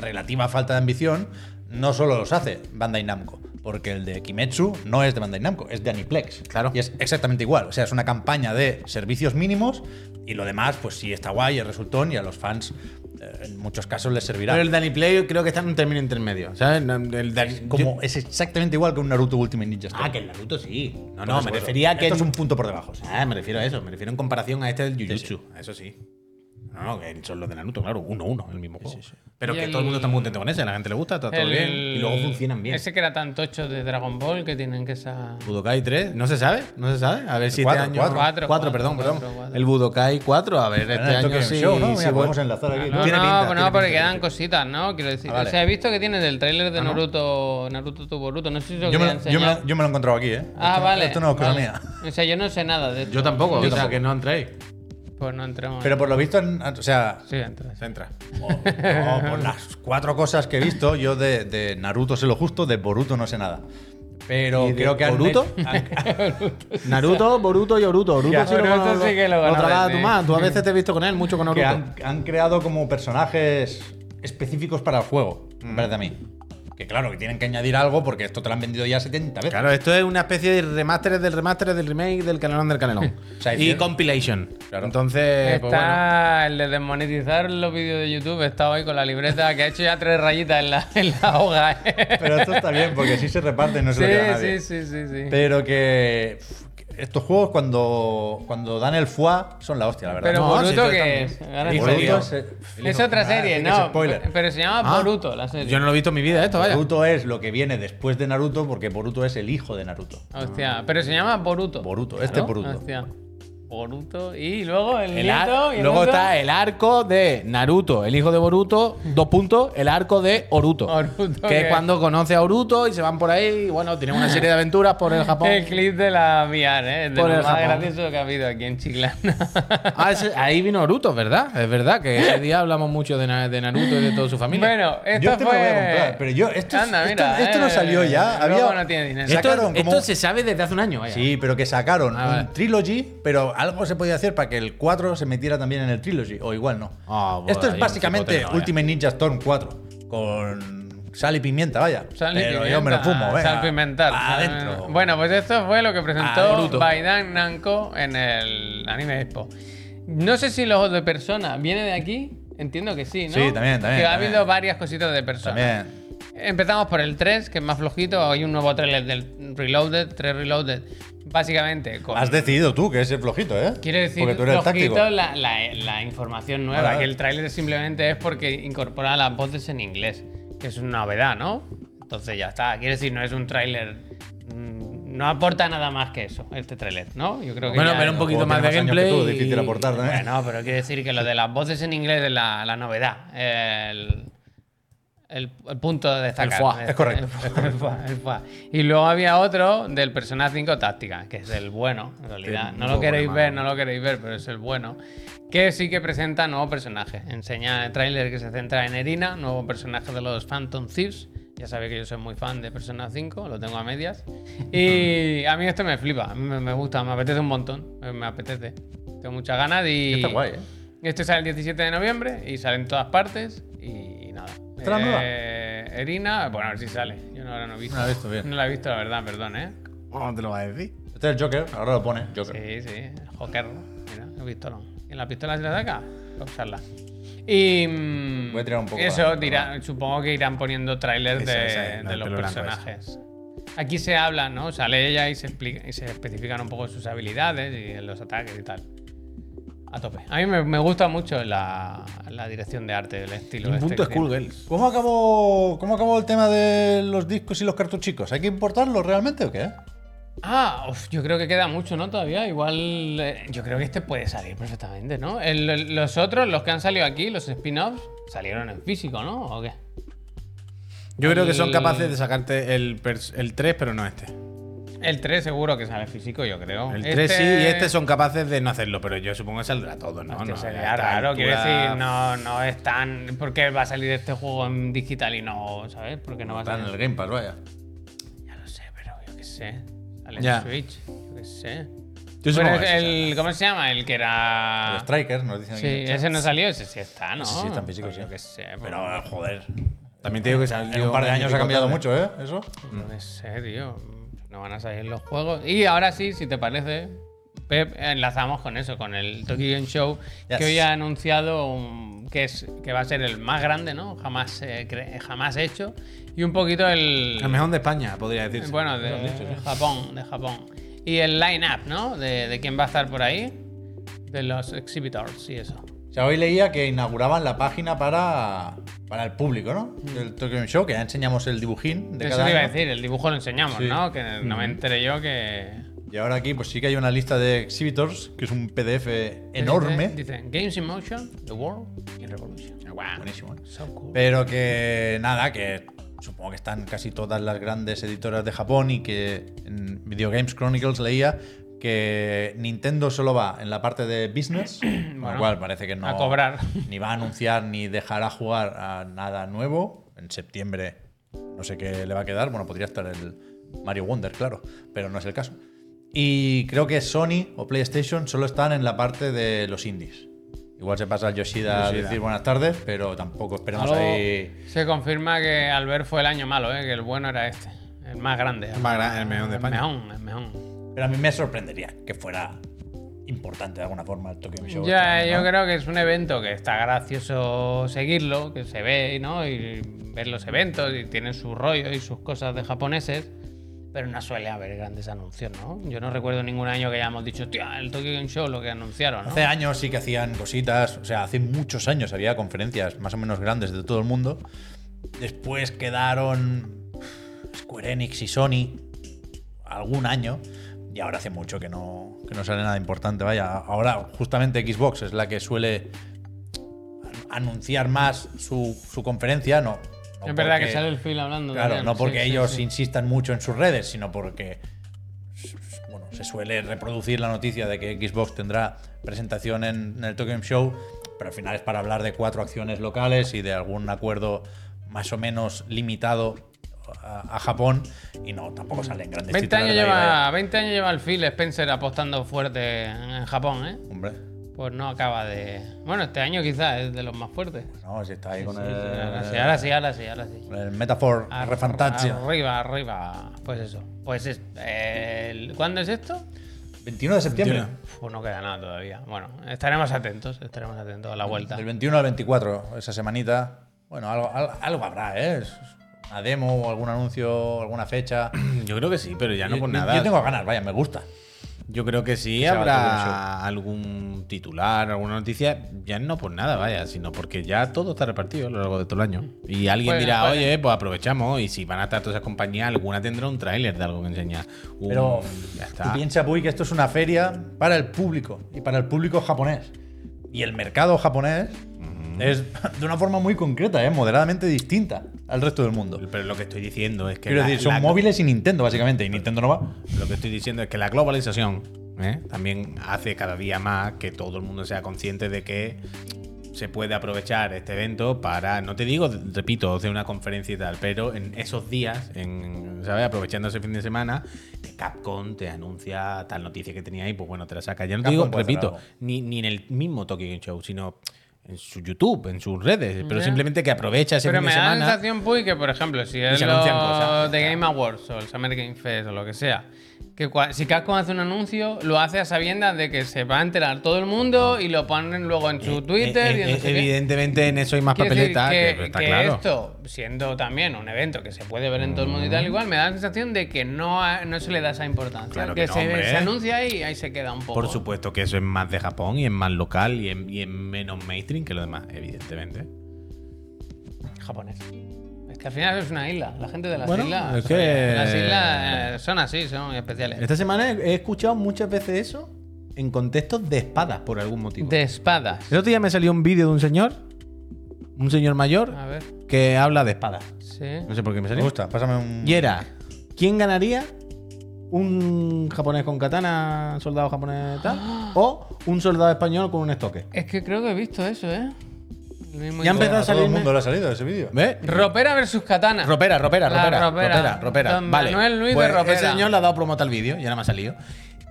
relativa falta de ambición, no solo los hace Bandai Namco, porque el de Kimetsu no es de Bandai Namco, es de Aniplex. Claro. Y es exactamente igual. O sea, es una campaña de servicios mínimos y lo demás, pues sí está guay, es resultón y a los fans eh, en muchos casos les servirá. Pero el Danny Play creo que está en un término intermedio. ¿Sabes? El Dani- Como yo- es exactamente igual que un Naruto Ultimate Ninja Storm. Ah, que el Naruto sí. No, no, me refería a que. Esto es un punto por debajo. sí. Ah, me refiero a eso. Me refiero en comparación a este del Jujutsu. Eso sí. No, no, que son los de Naruto, claro. Uno, uno, el mismo juego. Pero Y que el- todo el mundo está muy contento con ese. A la gente le gusta, está todo El- bien. Y luego funcionan bien. Ese que era tan tocho de Dragon Ball que tienen que esa. Budokai 3, no se sabe, no se sabe. A ver si Cuatro, este año. cuatro. Cuatro, Cuatro, perdón, cuatro, perdón. cuatro. El Budokai 4, a ver, este año sí. show, ¿no? sí, Mira, podemos enlazar aquí. No, Tiene no, pinta, no, tiene porque pinta, quedan cositas, ¿no? Quiero decir. Ah, vale. O sea, he visto que tienes del tráiler de Ah, ¿no? Naruto, Naruto tu Boruto. No sé si lo Yo me, enseñar. lo, yo me lo he encontrado aquí, ¿eh? Ah, vale. Esto no es cosa mía. O sea, yo no sé nada de esto. Yo tampoco, o sea, que no entréis. Pues no entremos. Pero por lo visto, en- o sea, Sí, entras. Se entra. o- o por las cuatro cosas que he visto, yo de, de Naruto sé lo justo, de Boruto no sé nada. Pero ¿Y de creo que han Boruto? <laughs> Naruto, Boruto y Oruto. Oruto sí Boruto lo- sí que lo lo trabajas tú más. Tú a veces te he visto con él, mucho con que Oruto. han, han creado como personajes específicos para el juego, Mm. me parece a mí. Que claro, que tienen que añadir algo porque esto te lo han vendido ya 70 veces. Claro, esto es una especie de remaster del remaster del remake del canelón del canelón. <laughs> O sea, y compilation. Claro. Entonces, pues bueno. Está el de desmonetizar los vídeos de YouTube. Está hoy con la libreta que ha hecho ya tres rayitas en la, <laughs> en la hoja. ¿eh? Pero esto está bien porque así se reparte y no se lo queda nadie. sí, sí, sí, sí, sí. Pero que estos juegos cuando, cuando dan el foie son la hostia, la verdad. Pero No, si Boruto, ¿qué está- es? Es otra serie, que no. spoiler. Pero se llama Ah, Boruto la serie. Yo no lo he visto en mi vida esto, vaya. Boruto es lo que viene después de Naruto porque Boruto es el hijo de Naruto. Hostia, pero se llama Boruto. Boruto, este ¿no? Boruto. Hostia. Boruto y luego el, El nieto. y el luego otro. está el arco de Naruto, el hijo de Boruto, dos puntos, el arco de Oruto. Oruto, que es cuando conoce a Oruto y se van por ahí y bueno, tienen una serie de aventuras por el Japón. El clip de la VR, ¿eh? De Por lo el más Japón. gracioso que ha habido aquí en Chiclana. <laughs> Ah, ese- ahí vino Oruto, ¿verdad? Es verdad que ese día hablamos mucho de, Na- de Naruto y de toda su familia. bueno, esto Yo este me fue. lo voy a comprar, pero yo, esto, Anda, mira, esto no eh, salió ya. Había, no tiene dinero. esto, sacaron como- esto se sabe desde hace un año, vaya. Sí, pero que sacaron Ah, vale. un trilogy, pero algo se podía hacer para que el 4 se metiera también en el trilogy, o igual no. Ah, bueno, Esto es básicamente no. Ultimate Ninja Storm 4, con sal y pimienta, vaya. Sal y pero pimienta, yo me lo fumo, venga. Sal pimental. Adentro. Bueno, pues esto fue lo que Ah, presentó bruto. Baidan Namco en el Anime Expo. No sé si los de Persona viene de aquí. Entiendo que sí, ¿no? Sí, también, también, Que ha también. habido varias cositas de Persona. También. Empezamos por el 3, que es más flojito. Hay un nuevo trailer del Reloaded, 3 Reloaded. Básicamente, con. Has decidido tú que es el flojito, ¿eh? Quiero decir, Porque tú eres el flojito la, la- la información nueva, que el tráiler simplemente es porque incorpora las voces en inglés, que es una novedad, ¿no? Entonces ya está. Quiero decir, no es un tráiler... mm, No aporta nada más que eso, este tráiler, ¿no? Yo creo que Bueno, ya- pero un poquito más de gameplay. tú, difícil y- aportar también. Bueno, pero quiero decir que lo de las voces en inglés es la, la novedad. El, el, el punto de destacar. El foie, Este, es correcto, el el el. Y luego había otro del Persona 5 Táctica, que es el bueno, en realidad. No lo queréis ver, no lo queréis ver, pero es el bueno. Que sí que presenta nuevo personaje. Enseña el tráiler que se centra en Erina, nuevo personaje de los Phantom Thieves. Ya sabéis que yo soy muy fan de Persona 5, lo tengo a medias. Y a mí esto me flipa, a mí me, gusta, me apetece un montón. Me, me apetece. Tengo muchas ganas y... Está guay, ¿eh? Este sale el 17 de noviembre y sale en todas partes nada. ¿Esta la nueva? Eh, Erina, bueno, a ver si sale. Yo no la he visto. No la he visto bien. No la he visto, la verdad, perdón, ¿eh? ¿Cómo te lo vas a decir? Este es el Joker, ahora lo pone. Joker. Sí, sí, Joker. Mira, el pistolón. ¿Y en la pistola se la saca? Voy a usarla. Y. mm, Voy a tirar un poco Eso, dirá- supongo que irán poniendo trailers de, los personajes. Aquí se habla, ¿no? Sale ella y se, explica, y se especifican un poco sus habilidades y los ataques y tal. A tope. A mí me, me gusta mucho la, la dirección de arte, el estilo. Un este punto que tiene. Schoolgirls. ¿Cómo acabó, ¿Cómo acabó el tema de los discos y los cartuchicos? ¿Hay que importarlos realmente o qué? Ah, uf, yo creo que queda mucho, ¿no? Todavía. Igual. eh, yo creo que este puede salir perfectamente, ¿no? El- el- los otros, los que han salido aquí, los spin-offs, salieron en físico, ¿no? ¿O qué? Yo creo que son capaces de sacarte el, el 3, pero no este. El 3 seguro que sale físico, yo creo. El 3 sí y este son capaces de no hacerlo, pero yo supongo que saldrá todo, ¿no? Hostia, no sería raro, quiero altura- decir, no, no es tan. ¿Por qué va a salir este juego en digital y no, ¿sabes? Porque no va a Está en salir. el Game Pass, vaya. Ya lo sé, pero yo qué sé. Sale en Switch, yo qué sé. Yo que sí, el, ¿Cómo se llama? El que era. Los Strikers nos dicen Sí, aquí ese no salió, ese sí está, ¿no? Ese sí está en físico, Pues sí. Yo qué sé, pues, Pero, joder. También te digo que En un par de año años ha cambiado mucho, ¿eh? Eso. no qué sé, tío. No van a salir los juegos. Y ahora sí, si te parece, Pep, enlazamos con eso, con el Tokyo Game Show, Yes. que hoy ha anunciado un- que, es, que va a ser el más grande, ¿no? Jamás, eh, jamás hecho. Y un poquito el. El mejor de España, podría decirse. Bueno, de, de Japón, de Japón. Y el line-up, ¿no? De, de quién va a estar por ahí. De los exhibitors y eso. Sea, hoy leía que inauguraban la página para, para el público, ¿no? Del Tokyo Game Show, que ya enseñamos el dibujín de Eso cada te iba a año. decir, el dibujo lo enseñamos, Sí. ¿no? Que no me enteré yo que. Y ahora aquí, pues sí que hay una lista de exhibitors, que es un PDF enorme. Dice, dice, Games in Motion, The World in Revolution. Wow. Buenísimo, ¿eh? So cool. Pero que nada, que supongo que están casi todas las grandes editoras de Japón y que en Video Games Chronicles leía que Nintendo solo va en la parte de business, <clears throat> con Bueno, lo cual parece que no a cobrar. <laughs> ni va a anunciar ni dejará jugar a nada nuevo. En septiembre no sé qué le va a quedar, bueno, podría estar el Mario Wonder, claro, pero no es el caso. Y creo que Sony o PlayStation solo están en la parte de los indies. Igual se pasa al Yoshida, a decir buenas tardes, pero tampoco esperemos Algo- ahí. Se confirma que Albert fue el año malo, ¿eh? que el bueno era este. El más grande. El más gran- el mejor de España. El mejor, el mejor. Pero a mí me sorprendería que fuera importante de alguna forma el Tokyo Game Show. Ya, este yo creo que es un evento que está gracioso seguirlo, que se ve, ¿no? Y ver los eventos y tienen su rollo y sus cosas de japoneses, pero no suele haber grandes anuncios, ¿no? Yo no recuerdo ningún año que hayamos dicho, tía, el Tokyo Game Show, lo que anunciaron, ¿no? Hace años sí que hacían cositas, o sea, hace muchos años había conferencias más o menos grandes de todo el mundo. Después quedaron Square Enix y Sony algún año y ahora hace mucho que no, que no sale nada importante. Vaya, ahora justamente Xbox es la que suele anunciar más su, su conferencia, no. no es verdad que sale el Phil hablando. Claro, también. no porque sí, ellos sí. insistan mucho en sus redes, sino porque bueno, se suele reproducir la noticia de que Xbox tendrá presentación en, en el Tokyo Game Show, pero al final es para hablar de cuatro acciones locales y de algún acuerdo más o menos limitado a, a Japón y no, tampoco salen grandes 20 años, de lleva, 20 años lleva el Phil Spencer apostando fuerte en, Japón, ¿eh? Hombre, Pues no acaba de. Bueno, este año quizás es de los más fuertes. no, si está ahí con Sí, el, sí, ahora sí, ahora sí, ahora sí, ahora sí. el Metaphor Ar- Refantasia. Arriba, arriba. Pues eso. Pues es, el- ¿Cuándo es esto? 21 de septiembre. 21. Pues no queda nada todavía. Bueno, estaremos atentos, estaremos atentos a la vuelta. Del 21 al 24, esa semanita. Bueno, algo, algo, algo habrá, ¿eh? Es Una demo o algún anuncio, alguna fecha. <clears throat> Yo creo que sí, pero ya no Yo- por nada. Yo tengo ganas, vaya, me gusta. Yo creo que sí el habrá algún titular, alguna noticia, ya no por nada, vaya, sino porque ya todo está repartido a lo largo de todo el año. Y alguien Puede, dirá, puede. oye, pues aprovechamos y si van a estar todas esas compañías, alguna tendrá un tráiler de algo que enseñar. Un- Pero ya tú está. piensas, Puy, que esto es una feria para el público y para el público japonés. Y el mercado japonés es <laughs> de una forma muy concreta, ¿eh? moderadamente distinta al resto del mundo. Pero lo que estoy diciendo es que Quiero la- decir, son la- móviles y Nintendo, básicamente, y Nintendo no va. Lo que estoy diciendo es que la globalización ¿eh? también hace cada día más que todo el mundo sea consciente de que se puede aprovechar este evento para, no te digo, repito, hacer una conferencia y tal, pero en esos días, en, ¿sabes? Aprovechando ese fin de semana, Capcom te anuncia tal noticia que tenía ahí, pues bueno, te la saca. Ya no te digo, repito, ni, ni en el mismo Tokyo Show, sino en su YouTube, en sus redes, pero simplemente que aprovecha ese Pero fin me de da la sensación, Puy, que por ejemplo, si es cosas, los de Game Awards o el Summer Game Fest o lo que sea, que cua- si Capcom hace un anuncio, lo hace a sabiendas de que se va a enterar todo el mundo y lo ponen luego en su Twitter Eh, y en eh, no sé qué. evidentemente en eso hay más Quiero decir papeleta, que, que está que claro. esto, siendo también un evento que se puede ver en todo el mundo y tal, igual me da la sensación de que no, ha- no se le da esa importancia. Claro que no, se, hombre. se anuncia ahí y ahí se queda un poco. Por supuesto que eso es más de Japón y es más local y en, y en menos mainstream que lo demás, evidentemente. japonés. Que al final es una isla. La gente de las Bueno, islas. es que- Las islas eh, son así, son especiales. Esta semana he escuchado muchas veces eso en contextos de espadas por algún motivo. De espadas. El otro día me salió un vídeo de un señor, un señor mayor, A ver. que habla de espadas. Sí. No sé por qué me Me salió. gusta, pásame un. Y era, ¿quién ganaría? ¿Un japonés con katana, soldado japonés tal? <gasps> ¿O un soldado español con un estoque? Es que creo que he visto eso, ¿eh? Mismo Ya empezó A todo el salirme- mundo le ha salido ese vídeo. ¿Ves? Ropera versus katana. Ropera, ropera, La ropera, ropera. ropera, ropera. Don Vale. Manuel Luis de Pues Ropera. Ese señor le ha dado promote al vídeo y ahora me ha salido.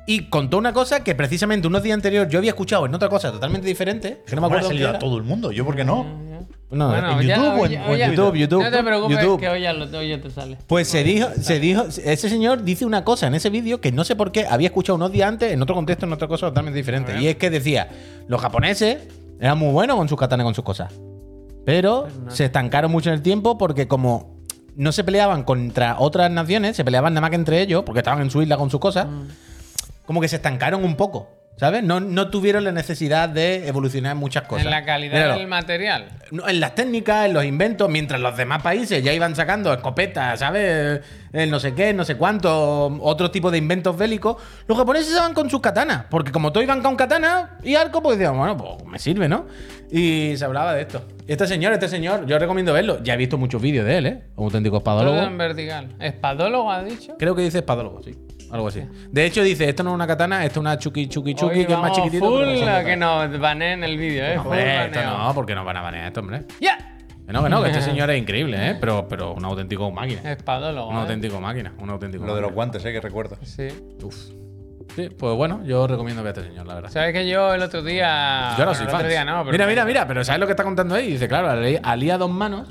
Y contó una cosa que precisamente unos días anteriores yo había escuchado en otra cosa totalmente diferente. Que no me ¿Cómo le ha acuerdo qué salido a era. todo el mundo. ¿Yo por qué no? No, Bueno, en ya- YouTube o en, o en ya- YouTube, YouTube. No te preocupes, YouTube. que hoy ya, lo, hoy ya te sale. Pues se dijo, se dijo, ese señor dice una cosa en ese vídeo que no sé por qué había escuchado unos días antes, en otro contexto, en otra cosa totalmente diferente. Y es que decía, los japoneses eran muy buenos con sus katanas, con sus cosas. Pero se estancaron mucho en el tiempo porque como no se peleaban contra otras naciones, se peleaban nada más que entre ellos, porque estaban en su isla con sus cosas, como que se estancaron un poco. ¿Sabes? No, no tuvieron la necesidad de evolucionar en muchas cosas. En la calidad Míralo. del material. No, en las técnicas, en los inventos, mientras los demás países ya iban sacando escopetas, ¿sabes? El no sé qué, no sé cuánto, otro tipo de inventos bélicos, los japoneses iban con sus katanas, porque como todos iban con katana y arco, pues decían, bueno, pues me sirve, ¿no? Y se hablaba de esto. Este señor, este señor, yo recomiendo verlo. Ya he visto muchos vídeos de él, ¿eh? Un auténtico Todo espadólogo. en vertical. ¿Espadólogo ha dicho? Creo que dice espadólogo, sí. Algo así. De hecho, dice, esto no es una katana, esto es una chuki chuki chuki, Hoy que es más vamos chiquitito. Full no katanas. que nos baneen el vídeo, ¿eh? Hombre, esto baneo. no, porque no van a banear esto, hombre. ¡Ya! Que no, que no, que este <laughs> señor es increíble, ¿eh? Pero, pero un auténtico máquina. Espadólogo. Un ¿eh? auténtico máquina. Un auténtico Lo de los máquina. guantes, eh, que recuerdo. Sí. Uf. Sí, pues bueno, yo recomiendo ver a este señor, la verdad. ¿Sabes que yo el otro día. yo ahora bueno, soy el fan. otro día no, pero mira, mira, mira, pero ¿sabes lo que está contando ahí? Dice, claro, al al a dos manos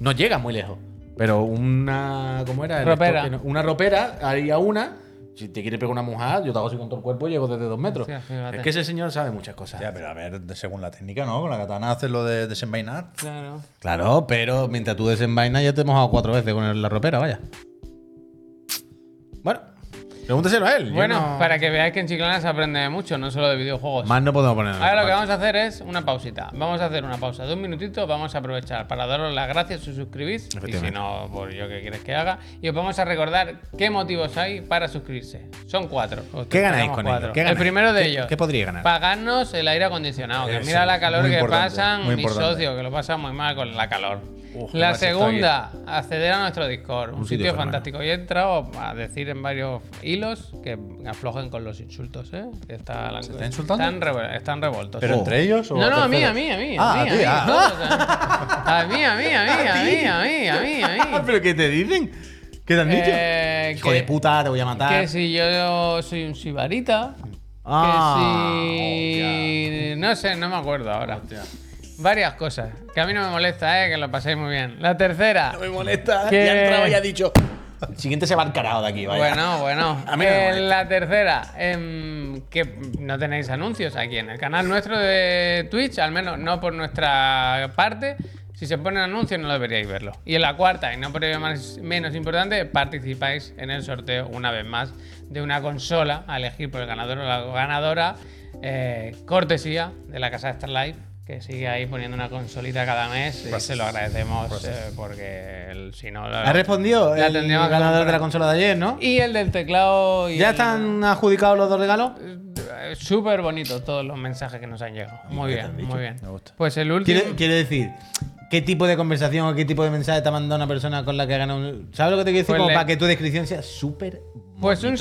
no llega muy lejos. Pero una. ¿Cómo era? El Ropera. ¿no? Una ropera, haría una. Si te quiere pegar una mojada, yo te hago así con todo el cuerpo y llego desde dos metros. Es que ese señor sabe muchas cosas. Ya, pero a ver, según la técnica, ¿no? Con la katana haces lo de desenvainar. Claro. Claro, pero mientras tú desenvainas ya te hemos dado cuatro veces con la ropera, vaya. Bueno, pregúntaselo a él. Bueno, no- para que veáis que en Chiclana se aprende mucho, no solo de videojuegos. Más no podemos poner. Ahora lo que vamos a hacer es una pausita. Vamos a hacer una pausa de un minutito. Vamos a aprovechar para daros las gracias si os suscribís. Y si no, pues yo qué quieres que haga. Y os vamos a recordar qué motivos hay para suscribirse. Son cuatro. Os ¿Qué ganáis con cuatro. ello? ¿Qué El primero de ¿Qué- ellos. qué podría ganar? Pagarnos el aire acondicionado. Que Eso, mira la calor que pasan mis socios, que lo pasan muy mal con la calor. Uf, la segunda, acceder a nuestro Discord. Un, Un sitio, sitio fantástico. Y he entrado a decir en varios hilos que aflojen con los insultos, ¿eh? Que está la- está insultando? Están, revo- están revoltos. ¿Pero Oh. entre ellos o No, no, a mí, a mí, a mí. Ah, a mí, a mí, a mí, a mí, a mí, a mí, a mí, a mí, a mí. ¿Pero qué te dicen? ¿Qué te han dicho? Eh, Hijo que- de puta, te voy a matar. Que si yo soy un sibarita. Ah, que si. No sé, no me acuerdo ahora. Varias cosas. Que a mí no me molesta, eh, que lo paséis muy bien. La tercera. No me molesta. Que- Ya ha entrado y ha dicho. El siguiente se va al carajo de aquí, vaya. Bueno, bueno. <laughs> A mí no me Eh, la tercera, em, que no tenéis anuncios aquí en el canal nuestro de Twitch, al menos no por nuestra parte. Si se ponen anuncios no deberíais verlo. Y en la cuarta, y no por ello más, menos importante, participáis en el sorteo una vez más de una consola a elegir por el ganador o la ganadora. eh, cortesía de la casa de Starlight, que sigue ahí poniendo una consolita cada mes. Y se lo agradecemos eh, porque el- si no... lo- Ha respondido La el ganador de la consola de ayer, ¿no? Y el del teclado. Y ¿Ya el- están adjudicados los dos regalos? Eh, Súper bonito todos los mensajes que nos han llegado. Muy bien, muy bien. Me gusta. Pues el último. Quiere, quiere decir, ¿qué tipo de conversación o qué tipo de mensaje te ha mandado una persona con la que ha ganado? un- ¿Sabes lo que te quiero decir? Pues Como le- para que tu descripción sea súper Pues un,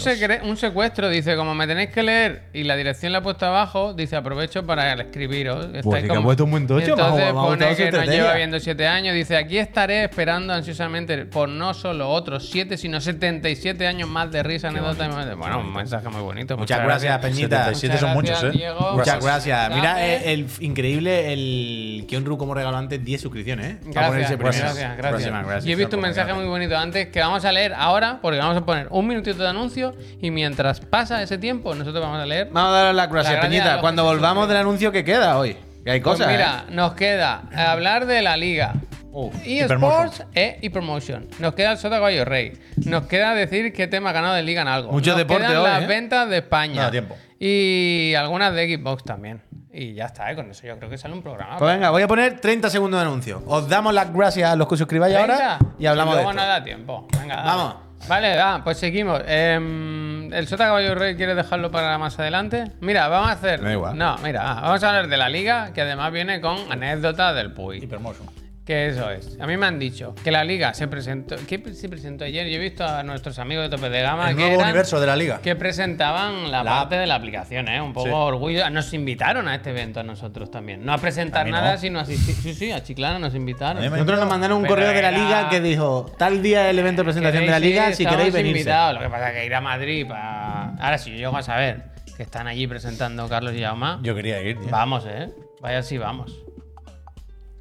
un secuestro, dice, como me tenéis que leer y la dirección la he puesto abajo, dice, aprovecho para escribiros. Estáis Pues sí que como- ha puesto un buen tocho, Entonces pone que nos lleva viendo siete años. Dice, aquí estaré esperando ansiosamente por no solo otros siete, sino 77 años más de risa, anécdota y momentos". Bueno, un mensaje muy bonito. Muchas gracias, Peñita. 77 son muchos, ¿eh? Diego. Muchas gracias. Mira, Gracias. eh, el, increíble el Kionru como regaló antes 10 suscripciones, ¿eh? A Gracias, ponerse gracias, gracias. Próxima, gracias. Yo he visto un mensaje muy bonito antes que vamos a leer ahora, porque vamos a poner un minutito de anuncio y mientras pasa ese tiempo, nosotros vamos a leer. Vamos a dar las gracias, La Peñita. Cuando volvamos del anuncio que queda hoy. Que hay Pues cosas. mira, nos queda hablar de la liga. Uf, eSports e ePromotion. Nos queda el Sota Caballo Rey. Nos queda decir qué tema ha ganado de Liga en algo. Mucho Nos deporte quedan hoy, las ¿eh? ventas de España. No tiempo. Y algunas de Xbox también. Y ya está, ¿eh? con eso yo creo que sale un programa. Pues venga, voy a poner 30 segundos de anuncio. Os damos las gracias a los que os suscribáis ahora 30. y hablamos de Luego esto. no da tiempo. Venga, dale. Vamos. Vale, va, pues seguimos. Em, ¿El Sota Caballo Rey quiere dejarlo para más adelante? Mira, vamos a hacer. Da igual. No, mira, ah, vamos a hablar de la liga, que además viene con anécdotas del Puy. Hipermotion. Que eso es. A mí me han dicho que la liga se presentó. ¿Qué se presentó ayer? Yo he visto a nuestros amigos de tope de gama El que, nuevo eran- universo de la liga. que presentaban la, La parte de la aplicación, ¿eh? Un poco Sí. orgullo. Nos invitaron a este evento a nosotros también. No a presentar A nada, no. sino a asistir. Sí, sí, a Chiclana nos invitaron. Nosotros nos mandaron un Pero correo de la liga que dijo: Tal día el evento de presentación de la liga, ir, si queréis invitados. Lo que pasa es que ir a Madrid para. Ahora, si yo llego a saber que están allí presentando Carlos y Jaume, Yo quería ir. tío. vamos, ¿eh? Vaya si vamos.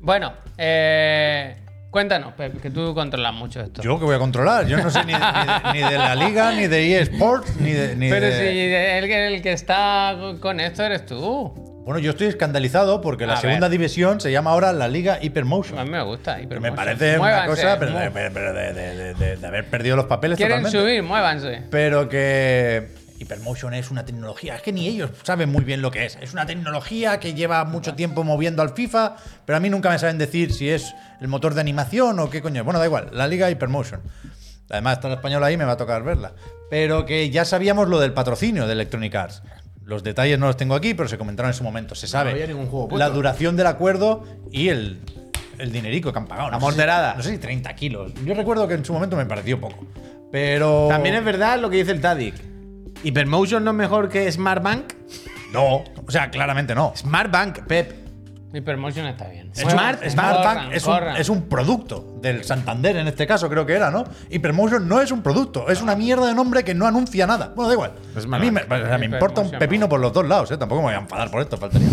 Bueno, eh, cuéntanos, Pep, que tú controlas mucho esto. Yo que voy a controlar. Yo no sé ni, ni- ni de la liga, ni de eSports, ni de. Ni Pero de- si el, que- el que está con esto eres tú. Bueno, yo estoy escandalizado porque la segunda división se llama ahora la Liga A mí Hypermotion. me gusta. Que me Hypermotion. parece una Muévanse, cosa, pero, pero- pero de, de- de- de- de haber perdido los papeles Quieren totalmente. subir, muévanse. Pero que Hypermotion es una tecnología, es que ni ellos saben muy bien lo que es. Es una tecnología que lleva mucho tiempo moviendo al FIFA, pero a mí nunca me saben decir si es el motor de animación o qué coño. Bueno, da igual, la Liga Hypermotion. Además está el español ahí, me va a tocar verla. Pero que ya sabíamos lo del patrocinio de Electronic Arts. Los detalles no los tengo aquí, pero se comentaron en su momento. Se sabe había ningún juego la duración del acuerdo y el, el dinerico que han pagado. La No sé morterada. No sé si 30 kilos. Yo recuerdo que en su momento me pareció poco. Pero. También es verdad lo que dice el Tadic. ¿Hypermotion no es mejor que Smart Bank? No, o sea, claramente no. Smart Bank, Pep. Hypermotion está bien. Smart- Smart corran, Bank es un, corran. es un producto del Santander en este caso, creo que era, ¿no? Hypermotion no es un producto, es una mierda de nombre que no anuncia nada. Bueno, da igual. A mí me, Bank. o sea, me importa un pepino por los dos lados, ¿eh? Tampoco me voy a enfadar por esto, faltaría.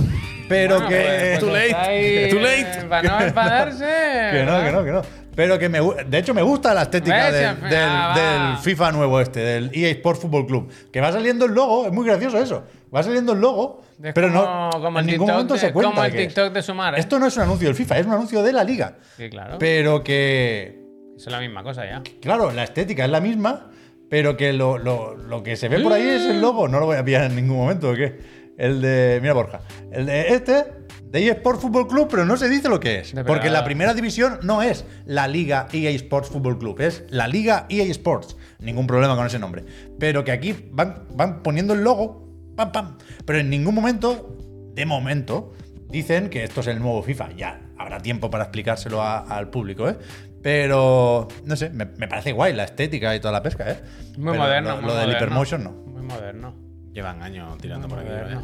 Pero Bueno, que. pues, Too pues late. Too late. Para no enfadarse. Que no, que no, que no. Pero que me de hecho me gusta la estética ¿Ves? del, del- ah, del FIFA nuevo este, del EA Sports Football Club. Que va saliendo el logo, es muy gracioso eso. Va saliendo el logo, Es pero como, no como en ningún TikTok momento de, se cuenta Como el es. TikTok de Sumar. ¿eh? Esto no es un anuncio del FIFA, es un anuncio de la liga. Sí, claro. Pero que es la misma cosa ya. Claro, la estética es la misma, pero que lo, lo- lo que se ve por ahí es el logo. No lo voy a pillar en ningún momento, ¿o qué? El de. Mira, Borja. El de este, de eSports Fútbol Club, pero no se dice lo que es. De Porque verdad. la primera división no es la Liga EA Sports Fútbol Club, es la Liga EA Sports. Ningún problema con ese nombre. Pero que aquí van, van poniendo el logo, pam, pam. Pero en ningún momento, de momento, dicen que esto es el nuevo FIFA. Ya habrá tiempo para explicárselo a- al público, ¿eh? Pero, no sé, me, me parece guay la estética y toda la pesca, ¿eh? Muy Pero moderno. Lo, muy lo del. Hypermotion no. Muy moderno. Llevan años tirando Muy por aquí.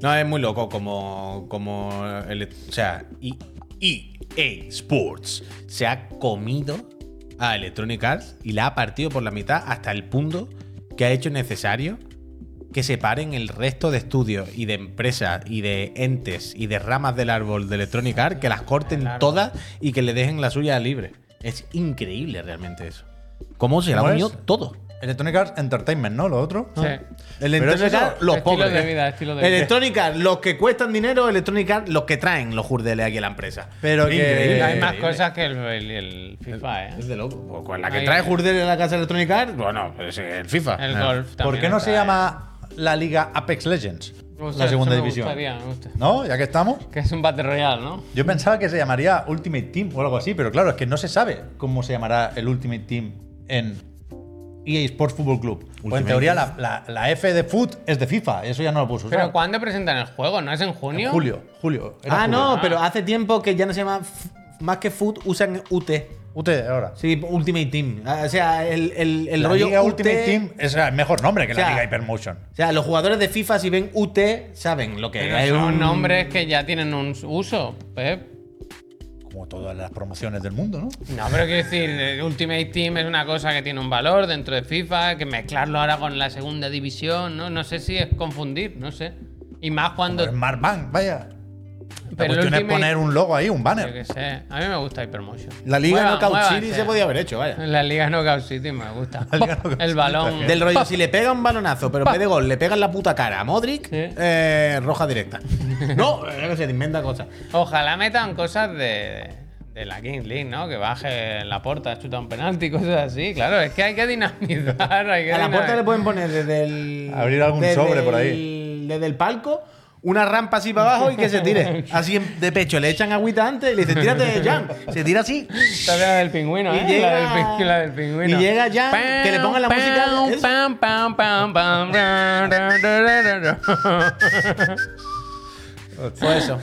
No, es muy loco como, como el, o sea, EA Sports se ha comido a Electronic Arts y la ha partido por la mitad hasta el punto que ha hecho necesario que separen el resto de estudios y de empresas y de entes y de ramas del árbol de Electronic Arts, que las corten todas y que le dejen la suya libre. Es increíble realmente eso. ¿Cómo se la ha ¿Cómo comido todo? Electronic Arts Entertainment, ¿no? Lo otro. Sí. El Electronic es Arts, los estilo pobres. de vida, estilo de vida. Electronic Arts, los que cuestan dinero, Electronic Arts, los que traen los jurdeles aquí a la empresa. Pero que- Hay más cosas que el, el- el FIFA, ¿eh? Es de loco. Pues con la que Ahí- trae jurdeles a la casa de Electronic Arts, bueno, pues el FIFA. El golf también. ¿Por qué no se ¿eh? llama la Liga Apex Legends? La segunda me división. gustaría, me gusta. ¿No? Ya que estamos. Que es un Battle Royale, ¿no? Yo pensaba que se llamaría Ultimate Team o algo así, pero claro, es que no se sabe cómo se llamará el Ultimate Team en EA Sports Football Club. Pues en teoría la, la- la F de Foot es de FIFA, eso ya no lo puedo usar. Pero ¿cuándo presentan el juego? ¿No es en junio? Julio, julio. Ah, julio. no, Ah. pero hace tiempo que ya no se llama más que foot, usan UT. UT ahora. Sí, Ultimate Team. Ah, O sea, el, el, el la rollo Liga UT, Ultimate Team es el mejor nombre que O sea, la Liga Hypermotion. O sea, los jugadores de FIFA, si ven UT, saben lo que Pero es son un nombres que ya tienen un uso, Pep. Como todas las promociones del mundo, ¿no? No, pero quiero decir, el Ultimate Team es una cosa que tiene un valor dentro de FIFA, que mezclarlo ahora con la segunda división, ¿no? No sé si es confundir, no sé. Y más cuando. Bank, vaya. La Pero el cuestión es Ultimate- poner un logo ahí, un Yo banner. qué sé. A mí me gusta Hypermotion. La Liga Mueva- Knockout. City se podía haber hecho, vaya. La Liga Knockout City me gusta. <laughs> El balón. Del rollo, si le pega un balonazo, pero en vez de gol le pega en la puta cara a Modric, Sí. eh, roja directa. <laughs> no, es que se te inventa cosas. Ojalá metan cosas de, de la Kings League, ¿no? Que baje la puerta, chuta un penalti, cosas así. Claro, es que hay que dinamizar. Hay que A la puerta le pueden poner desde el. Abrir algún desde sobre por ahí. el- Desde el palco. Una rampa así para abajo y que se tire. <laughs> Así de pecho. Le echan agüita antes y le dicen, tírate, Jan. Se tira así. Esta es la del pingüino, Y ¿eh? llega- la, del pingüino, la del pingüino. y llega Jan, que le pongan la música. Pam, pam, pam, pam, ra. <laughs> Fue eso.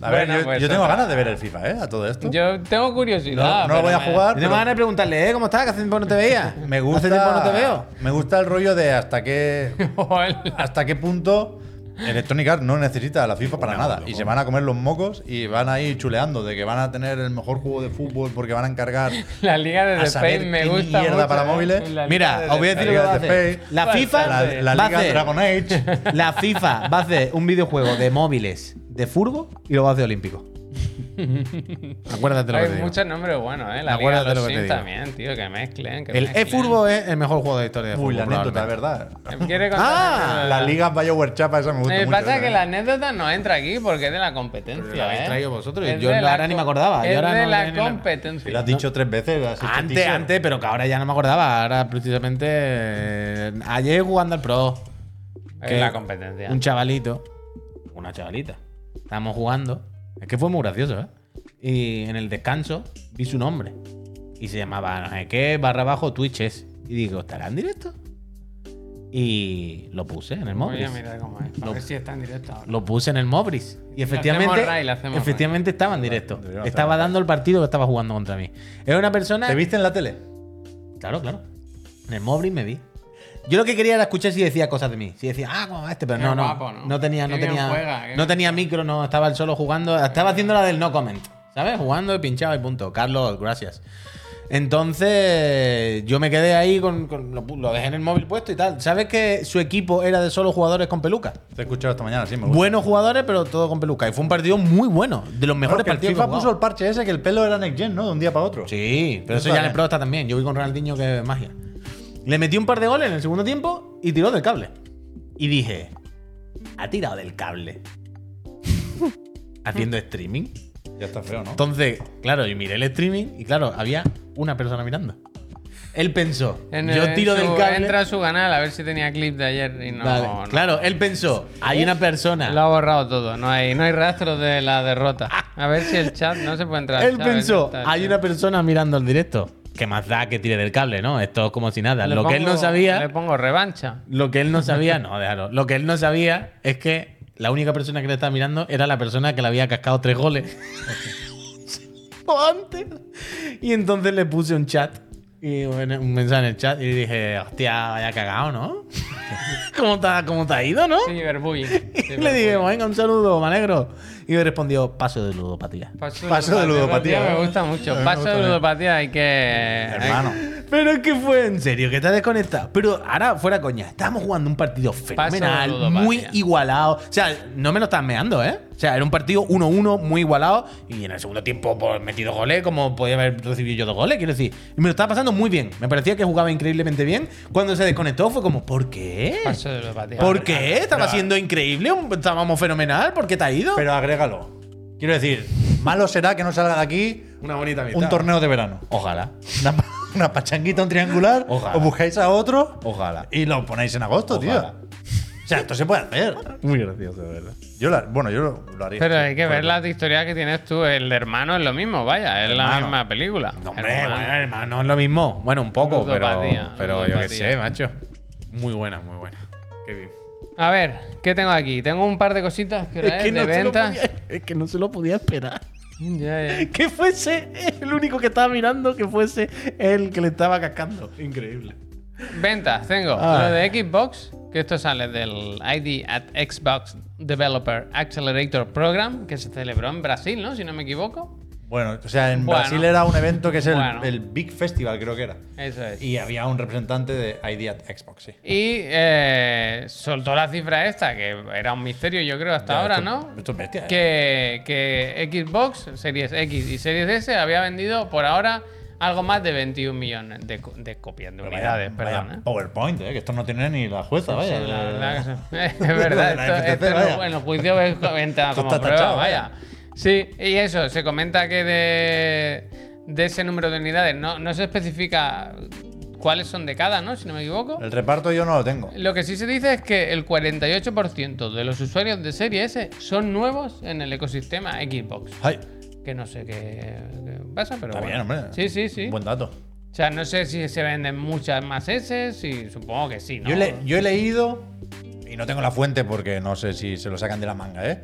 A ver, Bueno, yo, pues yo tengo ganas de ver el FIFA, ¿eh? A todo esto. Yo tengo curiosidad. No- no lo voy a jugar. Yo tengo ganas de preguntarle, ¿eh? ¿Cómo estás? Que hace tiempo no te veía. Me gusta. Hace tiempo no te veo. Me gusta el rollo de hasta qué. <laughs> Hasta qué punto Electronic Arts no necesita a la FIFA para nada. Y se van a comer los mocos y van a ir chuleando de que van a tener el mejor juego de fútbol porque van a encargar. <laughs> La liga de The Space me qué gusta mierda mucho, para ¿eh? móviles. La liga Mira, de os voy a The decir lo que va a hacer. La FIFA, La, la va a Liga hacer- Dragon Age. la FIFA va a hacer un videojuego de móviles de furbo y lo va a hacer olímpico. <laughs> Acuérdate lo que Hay te digo. muchos nombres buenos, ¿eh? La Acuérdate liga de lo los que te Sims también, tío, que mezclen. Que El e-furbo es el mejor juego de historia de Uy, fútbol. la anécdota, es verdad. ¿Quiere Ah, la- Liga Bioware Chapa, esa me gusta Me mucho. pasa que ¿eh? la anécdota no entra aquí porque es de la competencia. Pero la habéis ¿eh? traído vosotros, Es yo de la ahora ni me co- acordaba, yo Es ahora de no- la competencia. Lo has dicho tres veces. has hecho Antes, antes, pero que ahora ya no me acordaba. Ahora precisamente eh, ayer jugando al Pro. Es que la competencia. Un chavalito, una chavalita. Estábamos jugando. Es que fue muy gracioso, ¿eh? Y en el descanso vi su nombre. Y se llamaba no sé qué, barra bajo Twitch es. Y digo, ¿estará en directo? Y lo puse en el móvil. Voy a mirar cómo es. A Lo- ver si está en directo ahora. Lo puse en el Mobris. Y efectivamente, hacemos efectivamente estaba en directo. Estaba dando el partido que estaba jugando contra mí. Era una persona. ¿Te viste en la tele? Claro, claro. En el Mobris me vi. Yo lo que quería era escuchar si decía cosas de mí. Si decía, ah, como este, pero no, no. guapo, ¿no? No tenía, no tenía. juega, no bien tenía micro, no. Estaba él solo jugando. Estaba haciendo la del no comment. ¿Sabes? Jugando y pinchado y punto. Carlos, gracias. Entonces, yo me quedé ahí con. con- lo, dejé en el móvil puesto y tal. ¿Sabes que su equipo era de solo jugadores con peluca? Te he escuchado esta mañana, sí, me gusta. Buenos jugadores, pero todo con peluca. Y fue un partido muy bueno. De los mejores Claro, que el partidos. que FIFA jugado. puso el parche ese que el pelo era next gen, ¿no? De un día para otro. Sí, pero eso ya en el. Pro está también. Yo voy con Ronaldinho que es magia. Le metí un par de goles en el segundo tiempo y tiró del cable. Y dije, ha tirado del cable. Haciendo streaming. Ya está feo, ¿no? Entonces, claro, yo miré el streaming y claro, había una persona mirando. Él pensó, En yo tiro su- del cable. Entra a su canal a ver si tenía clip de ayer y no. Vale, no. Claro, él pensó, hay una persona. Lo ha borrado todo, no hay, no hay rastro de la derrota. A ver si el chat no se puede entrar. Él chat, pensó, hay una persona mirando el directo. Que más da que tire del cable, ¿no? Esto es como si nada. Le Lo que él no pongo- sabía. Le pongo revancha. Lo que él no sabía, no, déjalo. Lo que él no sabía es que la única persona que le estaba mirando era la persona que le había cascado tres goles. <laughs> O antes. Y entonces le puse un chat. Y bueno, un mensaje en el chat. Y dije, hostia, vaya cagado, ¿no? <laughs> ¿Cómo te, ha- ¿Cómo te ha ido, no? Cyberbullying. <laughs> Y le dije, venga, un saludo, me alegro. Y me respondió, paso de ludopatía. Paso, Paso de ludopatía, Me gusta mucho. Me Paso gusta de bien. ludopatía hay que. Hermano. Pero es que fue en serio, que te has desconectado. Pero ahora, fuera coña, estábamos jugando un partido fenomenal, muy igualado. O sea, no me lo estás meando, ¿eh? O sea, era un partido 1-1 muy igualado. Y en el segundo tiempo, pues metido goles, como podía haber recibido yo dos goles, quiero decir. Y me lo estaba pasando muy bien. Me parecía que jugaba increíblemente bien. Cuando se desconectó fue como, ¿por qué? Paso de ludopatía. ¿Por qué? Estaba siendo increíble, estábamos fenomenal. ¿Por qué te ha ido? Pero Quiero decir, malo será que no salga de aquí una bonita un torneo de verano. Ojalá. Una, <laughs> una pachanguita, un triangular. Ojalá. Os buscáis a otro. Ojalá. Y lo ponéis en agosto, Ojalá. tío. O sea, esto se puede hacer. Muy gracioso, de verdad. Yo la- bueno, yo lo, lo haría. Pero sí, hay que ver por- la historia que tienes tú. El de hermano es lo mismo, vaya. Es la Hermano. misma película. Hombre, Hermano. bueno, hermano, no es lo mismo. Bueno, un poco, pero, pero yo qué sé, macho. Muy buena, muy buena. Qué bien. A ver, ¿qué tengo aquí? Tengo un par de cositas que es, de se lo ventas. podía, es que no se lo podía esperar. <laughs> Que fuese el único que estaba mirando, que fuese el que le estaba cascando. Increíble. Ventas, tengo Ah. lo de Xbox, que esto sale del ID at Xbox Developer Accelerator Program, que se celebró en Brasil, ¿no? Si no me equivoco. Bueno, o sea, en Bueno. Brasil era un evento que es el, Bueno. el Big Festival, creo que era. Eso es. Y, Y había un representante de ID at Xbox, sí. eh, soltó la cifra esta, que era un misterio, yo creo, hasta Ya, ahora, esto- ¿no? Esto es bestia. ¿eh? Que, que Xbox, Series X y Series S había vendido por ahora algo más de 21 millones de, co- de copias, de Pero unidades, vaya- vaya perdón. ¿eh? PowerPoint, ¿eh? que esto no tiene ni la jueza, Sí, vaya. la sí. <laughs> es <laughs> verdad. La Esto, FTC, esto vaya. en el juicio es venta Esto como está prueba, tachado, vaya. Sí, y eso, se comenta que de, de ese número de unidades no, no se especifica cuáles son de cada, ¿no? Si no me equivoco. El reparto yo no lo tengo. Lo que sí se dice es que el 48% de los usuarios de serie S son nuevos en el ecosistema Xbox. Ay, Que no sé qué, qué pasa, pero está bueno. bien, hombre. Sí, sí, sí. Buen dato. O sea, no sé si se venden muchas más S, y supongo que sí, ¿no? Yo, le- yo he leído, y no tengo la fuente porque no sé si se lo sacan de la manga, ¿eh?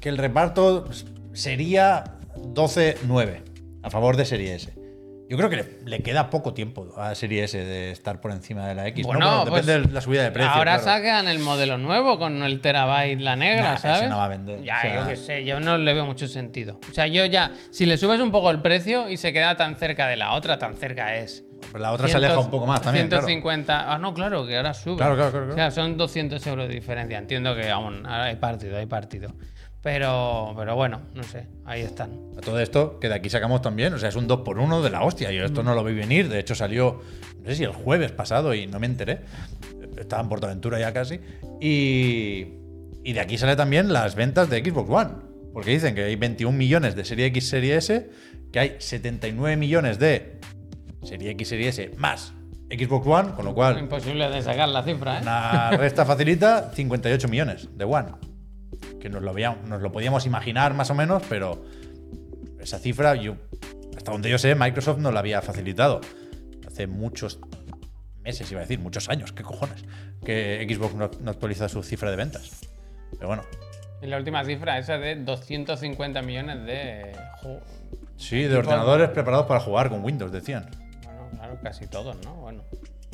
Que el reparto sería 12-9 a favor de Serie S. Yo creo que le, le queda poco tiempo a Serie S de estar por encima de la X. Bueno, no, pues, depende de la subida de precio. Ahora claro. sacan el modelo nuevo con el terabyte la negra, Nah, ese ¿sabes? no va a vender. Ya, O sea- yo qué sé, yo no le veo mucho sentido. O sea, yo ya, si le subes un poco el precio y se queda tan cerca de la otra, tan cerca es. Pero la otra se aleja un poco más también. claro. 150. Ah, no, claro, que ahora sube. Claro, claro, claro, claro. O sea, son 200 euros de diferencia. Entiendo que aún hay partido, hay partido. Pero, pero bueno, no sé, ahí están. A todo esto, que de aquí sacamos también, o sea, es un 2 por 1 de la hostia. Yo esto no lo vi venir. De hecho, salió, no sé si el jueves pasado y no me enteré. Estaba en Portaventura ya casi. Y, y de aquí sale también las ventas de Xbox One. Porque dicen que hay 21 millones de Serie X, Serie S, que hay 79 millones de Serie X, Serie S más Xbox One, con lo cual Imposible de sacar la cifra, ¿eh? una resta facilita 58 millones de One. Que nos lo, veíamos- nos lo podíamos imaginar más o menos, pero esa cifra, yo, hasta donde yo sé, Microsoft no la había facilitado. Hace muchos meses, iba a decir, muchos años, qué cojones, que Xbox no, no actualiza su cifra de ventas. Pero bueno, Y la última cifra, esa de 250 millones de. sí, de ordenadores preparados para jugar con Windows, decían. Bueno, claro, casi todos, ¿no? Bueno.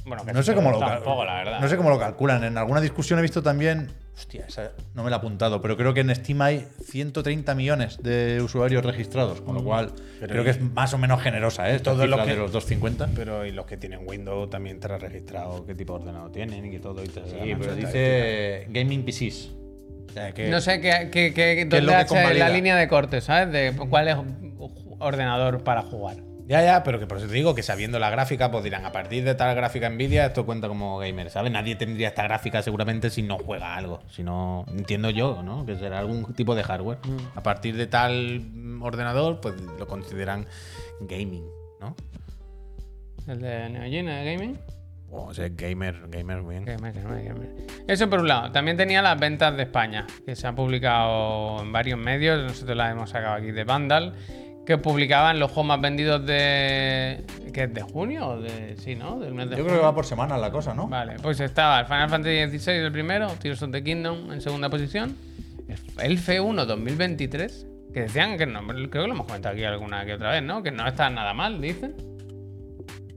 Bueno, No sé cómo lo tampoco, la verdad. No sé cómo lo calculan. En alguna discusión he visto también. Hostia, esa no me la he apuntado, pero creo que en Steam hay 130 millones de usuarios registrados, con lo cual Pero creo y- que es más o menos generosa, ¿eh? Esta Todos los cifra que- de los 250. Pero y los que tienen Windows también estará registrado qué tipo de ordenador tienen y que todo. Y te Sí, pero dice Gaming PCs. O sea, que No sé qué, qué, qué, es dónde lo que hace la línea de corte, ¿sabes? De cuál es ordenador para jugar. Ya, ya, pero que por eso te digo que sabiendo la gráfica, pues dirán, a partir de tal gráfica Nvidia, esto cuenta como gamer, ¿sabes? Nadie tendría esta gráfica seguramente si no juega algo. Si no, entiendo yo, ¿no? Que será algún tipo de hardware. A partir de tal mm, ordenador, pues lo consideran gaming, ¿no? El de Neo Geo, de Gaming. O sea, gamer, gamer, bien. Gamer, gamer, gamer. Eso por un lado. También tenía las ventas de España, que se han publicado en varios medios. Nosotros las hemos sacado aquí de Vandal, que publicaban los juegos más vendidos de. ¿Qué es de junio? O de, sí, ¿no? Del mes de yo junio. creo que va por semana la cosa, ¿no? Vale, pues estaba el Final Fantasy XVI el primero, Tears of the Kingdom en segunda posición, el F1 2023, que decían que no, creo que lo hemos comentado aquí alguna que otra vez, ¿no? Que no está nada mal, dicen.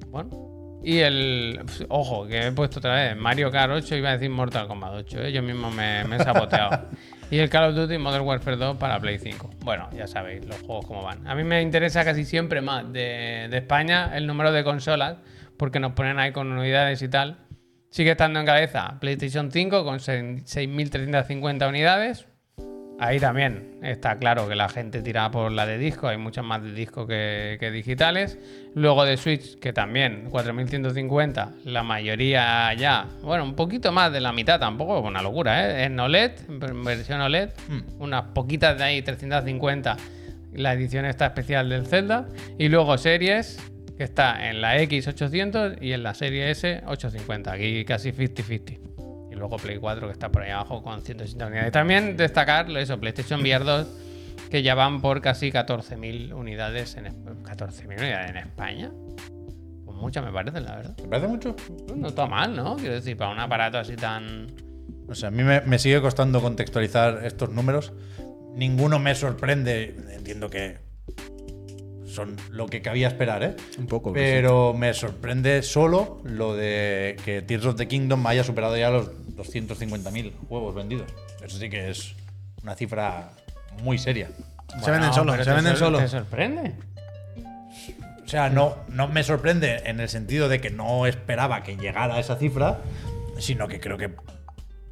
Bueno. Y el. Ojo, que he puesto otra vez Mario Kart 8, iba a decir Mortal Kombat 8, ¿eh? yo mismo me, me he saboteado. <laughs> y el Call of Duty Modern Warfare 2 para Play 5. Bueno, ya sabéis los juegos cómo van. A mí me interesa casi siempre más de, España el número de consolas, porque nos ponen ahí con unidades y tal. Sigue estando en cabeza PlayStation 5 con 6.350 unidades. Ahí también está claro que la gente tira por la de disco, hay muchas más de disco que, que digitales. Luego de Switch, que también 4150, la mayoría ya, bueno, un poquito más de la mitad, tampoco una locura, ¿eh? En OLED, en versión OLED, unas poquitas de ahí, 350, la edición está especial del Zelda. Y luego series, que está en la X800 y en la serie S850, aquí casi 50-50. Y luego Play 4 que está por ahí abajo con 160 unidades. También destacar eso, PlayStation VR 2 que ya van por casi 14.000 unidades en es- 14.000 unidades en España. Pues muchas me parecen, la verdad. ¿Te parece mucho? Pues No está mal, ¿no? Quiero decir, para un aparato así tan... O sea, a mí me, me sigue costando contextualizar estos números. ninguno me sorprende. Entiendo que son lo que cabía esperar, ¿eh? Un poco, Pero me sorprende solo lo de que Tears of the Kingdom haya superado ya los 250.000 juegos vendidos. Eso sí que es una cifra muy seria. Se venden pero se te venden solos. ¿Te sorprende? O sea, no, no me sorprende en el sentido de que no esperaba que llegara a esa cifra, sino que creo que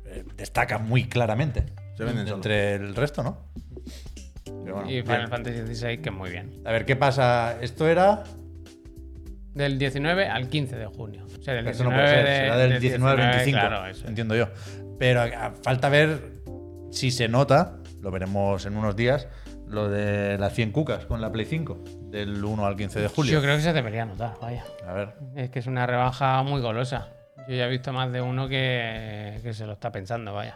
eh, destaca muy claramente Se venden solos. entre el resto, ¿no? Bueno, Y Final bien. Fantasy XVI, que muy bien. A ver, ¿qué pasa? Esto era. Del 19 al 15 de junio. O sea, del Esto no 19 puede ser, de- será del 19 al 25. Claro, eso. Entiendo yo. Pero a- falta ver si se nota, lo veremos en unos días, lo de las 100 cucas con la Play 5, del 1 al 15 de julio. Yo creo que se debería notar, vaya. A ver. Es que es una rebaja muy golosa. Yo ya he visto más de uno que, que se lo está pensando, vaya.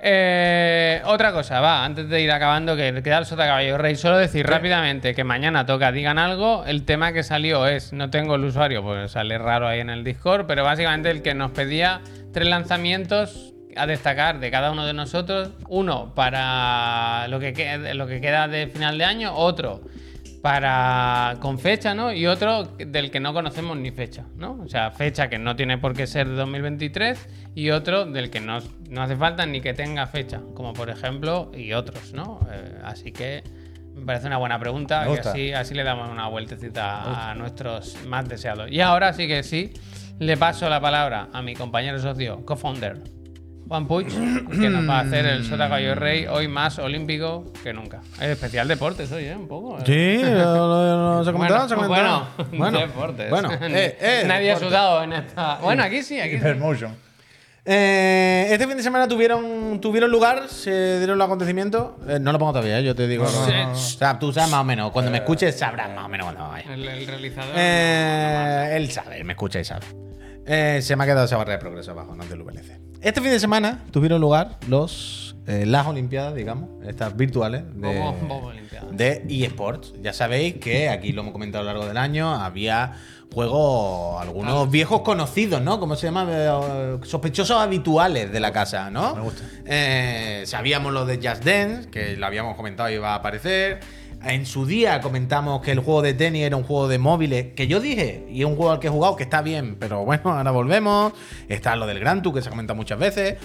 Eh, otra cosa, va, antes de ir acabando, que queda el Sota Caballo Rey, solo decir rápidamente que mañana toca Digan Algo. El tema que salió es, no tengo el usuario, pues sale raro ahí en el Discord, pero básicamente el que nos pedía tres lanzamientos a destacar de cada uno de nosotros. Uno para lo que, que- lo que queda de final de año, otro para con fecha, ¿no? Y otro del que no conocemos ni fecha, ¿no? O sea, fecha que no tiene por qué ser 2023 y otro del que no, no hace falta ni que tenga fecha, como por ejemplo y otros, ¿no? Eh, así que me parece una buena pregunta y así, así le damos una vueltecita a nuestros más deseados. Y ahora sí que sí, le paso la palabra a mi compañero socio, co-founder, Juan Puig, que nos va a hacer el Sota Caballo Rey hoy más olímpico que nunca. Es especial deportes hoy, ¿eh? Un poco. ¿eh? Sí, lo- lo- lo- se <laughs> ha comentado, Bueno, se ha comentado. bueno, <laughs> deportes. Bueno, <laughs> eh, eh, Nadie ha sudado en esta. Bueno, aquí sí, aquí sí. Eh, este fin de semana tuvieron, tuvieron lugar, se dieron los acontecimientos. Eh, no lo pongo todavía, yo te digo. No, no, no, no, no. no. O sea, tú sabes más o menos. Cuando me escuches, sabrás más o menos cuando vaya. El, el realizador. Eh, él sabe, me escucha y sabe. Eh, se me ha quedado esa barra de progreso abajo, no del VLC. Este fin de semana tuvieron lugar los, eh, las Olimpiadas, digamos, estas virtuales de, Bobo- Bobo Olimpiadas. de eSports. Ya sabéis que aquí lo hemos comentado a lo largo del año, había juegos, algunos viejos conocidos, ¿no? ¿Cómo se llama? Eh, Sospechosos habituales de la casa, ¿no? Me gusta. Eh, sabíamos lo de Just Dance, que lo habíamos comentado y iba a aparecer. En su día comentamos que el juego de tenis era un juego de móviles, que yo dije, y es un juego al que he jugado que está bien, pero bueno, ahora volvemos. Está lo del Gran Tour, que se ha comentado muchas veces.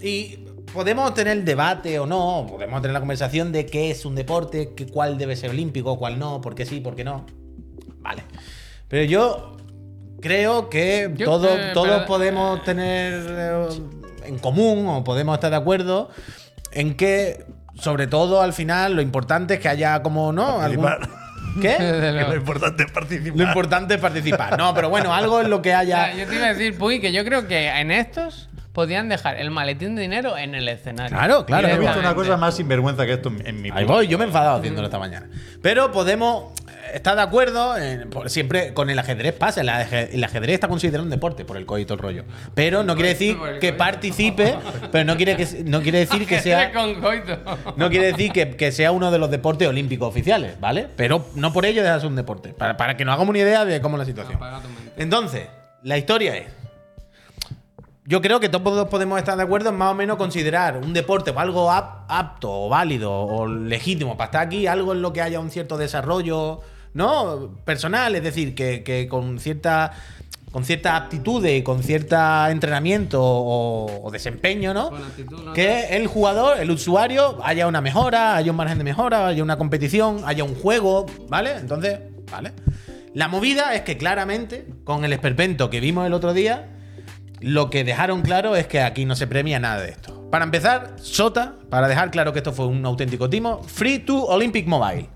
Y podemos tener debate o no, podemos tener la conversación de qué es un deporte, que cuál debe ser olímpico, cuál no, por qué sí, por qué no. Vale. Pero yo creo que Yo, todos, eh, todos pero- podemos tener eh, en común o podemos estar de acuerdo en que, sobre todo al final, lo importante es que haya como, ¿no? Algún-. ¿Qué? <laughs> Que lo importante es participar. Lo importante es participar. No, pero bueno, algo en lo que haya. Ya, yo te iba a decir, Puy, que yo creo que en estos podían dejar el maletín de dinero en el escenario. Claro, claro. No he visto una cosa más sinvergüenza que esto en, mi Ahí voy, yo me he enfadado haciéndolo esta mañana. Pero podemos estar de acuerdo, en- por- siempre con el ajedrez pasa, el, aje- el ajedrez está considerado un deporte por el COI y todo el rollo. Pero no quiere decir que coito. participe, pero no quiere, que, no quiere decir que sea... Coito. No quiere decir que, que sea uno de los deportes olímpicos oficiales, ¿vale? Pero no por ello deja de ser un deporte. Para, para que nos hagamos una idea de cómo es la situación. Entonces, la historia es. Yo creo que todos podemos estar de acuerdo en más o menos considerar un deporte o algo ap- apto o válido o legítimo para estar aquí, algo en lo que haya un cierto desarrollo, ¿no? Personal, es decir, que, que con cierta. Con ciertas aptitudes y con cierto entrenamiento o, o desempeño, ¿no? Con actitud, ¿no? Que el jugador, el usuario, haya una mejora, haya un margen de mejora, haya una competición, haya un juego, ¿vale? Entonces, ¿vale? La movida es que claramente, con el esperpento que vimos el otro día, lo que dejaron claro es que aquí no se premia nada de esto. Para empezar, Sota, para dejar claro que esto fue un auténtico timo, Free to Olympic Mobile.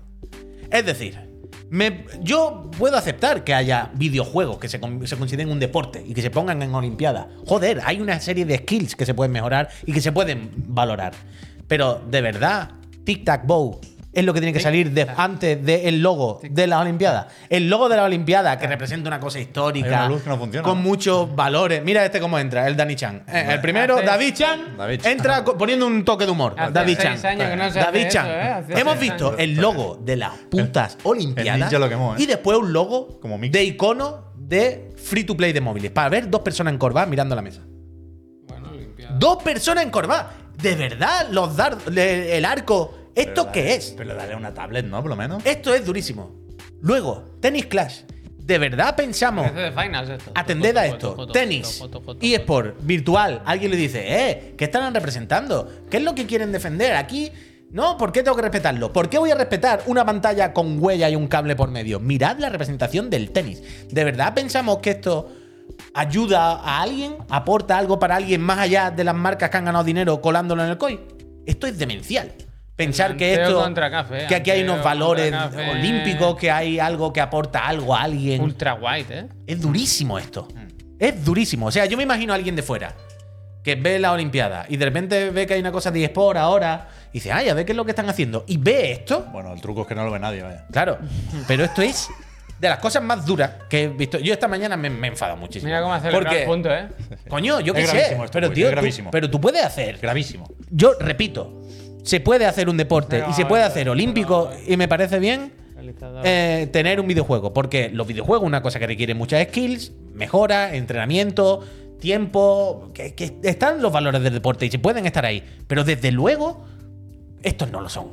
Es decir, me- yo puedo aceptar que haya videojuegos que se, se consideren un deporte y que se pongan en Olimpiada. Joder, hay una serie de skills que se pueden mejorar y que se pueden valorar. Pero, de verdad, Tic Tac Bow es lo que tiene que salir de- antes del logo de la Olimpiada. El logo de la Olimpiada, que representa una cosa histórica, Hay una luz que no funciona. con muchos valores. Mira este cómo entra, el Dani Chan. Eh, el primero, Hace- David Chan, David Chan. entra poniendo un toque de humor. Hace David Chan. no David Chan. eso, ¿eh? Hemos visto años. el logo de las putas Olimpiadas ninja lo quemó, ¿eh? y después un logo Como de icono de free to play de móviles para ver dos personas encorvadas mirando la mesa. Bueno, Olimpiada. Dos personas encorvadas. ¿De verdad los dardos, el arco, esto qué es? Pero dale una tablet, ¿no? Por lo menos. Esto es durísimo. Luego, Tennis Clash. ¿De verdad pensamos de Finals esto. Atended Foto, a esto. foto, Tenis, foto. eSport, virtual. Alguien le dice, eh, ¿qué estarán representando? ¿Qué es lo que quieren defender? Aquí, no, ¿por qué tengo que respetarlo? ¿Por qué voy a respetar una pantalla con huella y un cable por medio? Mirad la representación del tenis. ¿De verdad pensamos que esto ayuda a alguien? ¿Aporta algo para alguien más allá de las marcas que han ganado dinero colándolo en el COI? Esto es demencial. Pensar que esto. contra café, que aquí hay unos valores café. olímpicos, que hay algo que aporta algo a alguien. Ultra white, ¿eh? Es durísimo esto. Es durísimo. O sea, yo me imagino a alguien de fuera que ve la Olimpiada y de repente ve que hay una cosa de eSport ahora y dice, ay, a ver qué es lo que están haciendo. Y ve esto. Bueno, el truco es que no lo ve nadie, vaya. Claro. <laughs> Pero esto es de las cosas más duras que he visto. Yo esta mañana me, me he enfadado muchísimo. Mira cómo ha celebrado Porque, el punto, ¿eh? coño, yo qué sé. gravísimo esto, Pero, tío, es tú- gravísimo. pero tú puedes hacer. Gravísimo. Yo repito, se puede hacer un deporte y se puede hacer olímpico y me parece bien eh, tener un videojuego. Porque los videojuegos es una cosa que requiere muchas skills, mejora, entrenamiento, tiempo. Que, que están los valores del deporte y se pueden estar ahí. Pero desde luego, estos no lo son.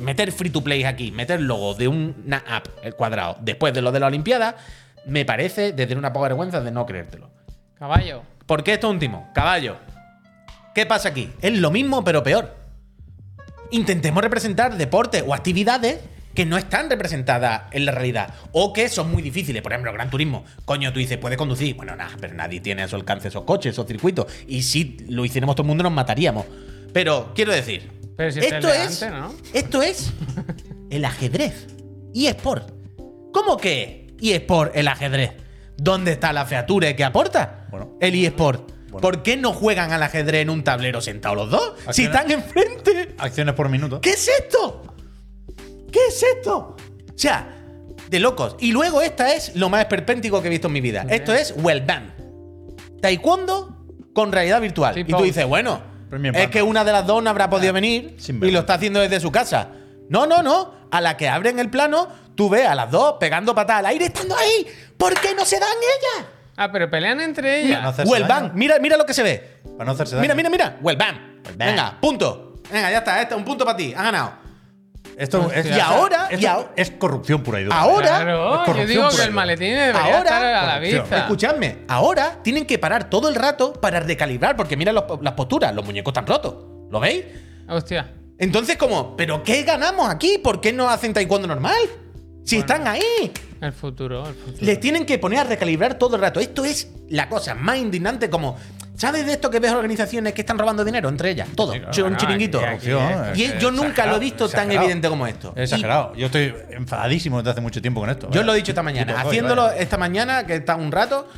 Meter free to play aquí, meter logo de una app, el cuadrado, después de lo de la Olimpiada, me parece desde una poca vergüenza de no creértelo. Caballo. ¿Por qué esto último? Caballo. ¿Qué pasa aquí? Es lo mismo, pero peor. Intentemos representar deportes o actividades que no están representadas en la realidad o que son muy difíciles. Por ejemplo, Gran Turismo. Coño, tú dices, puede conducir. Bueno, nada, pero nadie tiene a su alcance esos coches, esos circuitos. Y si lo hiciéramos todo el mundo, nos mataríamos. Pero quiero decir, Pero si es esto es, ¿no? esto es el ajedrez. Y Sport. ¿Cómo que eSport el ajedrez? ¿Dónde está la feature que aporta? Bueno. el eSport. Bueno. ¿Por qué no juegan al ajedrez en un tablero sentados los dos? Si están enfrente. Acciones por minuto. ¿Qué es esto? ¿Qué es esto? O sea, de locos. Y luego esta es lo más esperpéntico que he visto en mi vida. Esto es Wellband. Taekwondo con realidad virtual. Sí, y tú dices, bueno, es que una de las dos no habrá podido venir sin y lo está haciendo desde su casa. No, no, no. A la que abren el plano, tú ves a las dos pegando patadas al aire estando ahí. ¿Por qué no se dan ellas? Ah, pero pelean entre no ellas. hacerse Wellband. daño. Mira, mira lo que se ve. Para no hacerse daño. Mira, mira, mira. Wellband. Venga, punto. Venga, ya está. Este, un punto para ti. Has ganado. Esto es, Y ahora- esto y ahora- es corrupción pura y dura. Ahora- Claro, Es yo corrupción digo pura que y el dura. maletín debería Ahora- estar a la corrupción. vista. Escuchadme, ahora tienen que parar todo el rato para recalibrar, porque mira los- las posturas, los muñecos están rotos. ¿Lo veis? Hostia. Entonces, como, ¿pero qué ganamos aquí? ¿Por qué no hacen taekwondo normal? Si están ahí. El futuro, el futuro. Les tienen que poner a recalibrar todo el rato. Esto es la cosa más indignante como. ¿Sabes de esto que ves organizaciones que están robando dinero entre ellas? Todo. Sí, claro. Un chiringuito. aquí- aquí- Y es- yo nunca lo he exagerado, visto tan exagerado. evidente como esto. Es Y- exagerado. Yo estoy enfadadísimo desde hace mucho tiempo con esto. Yo vaya. lo he dicho esta mañana. Tipo, Haciéndolo vaya. esta mañana, que está un rato,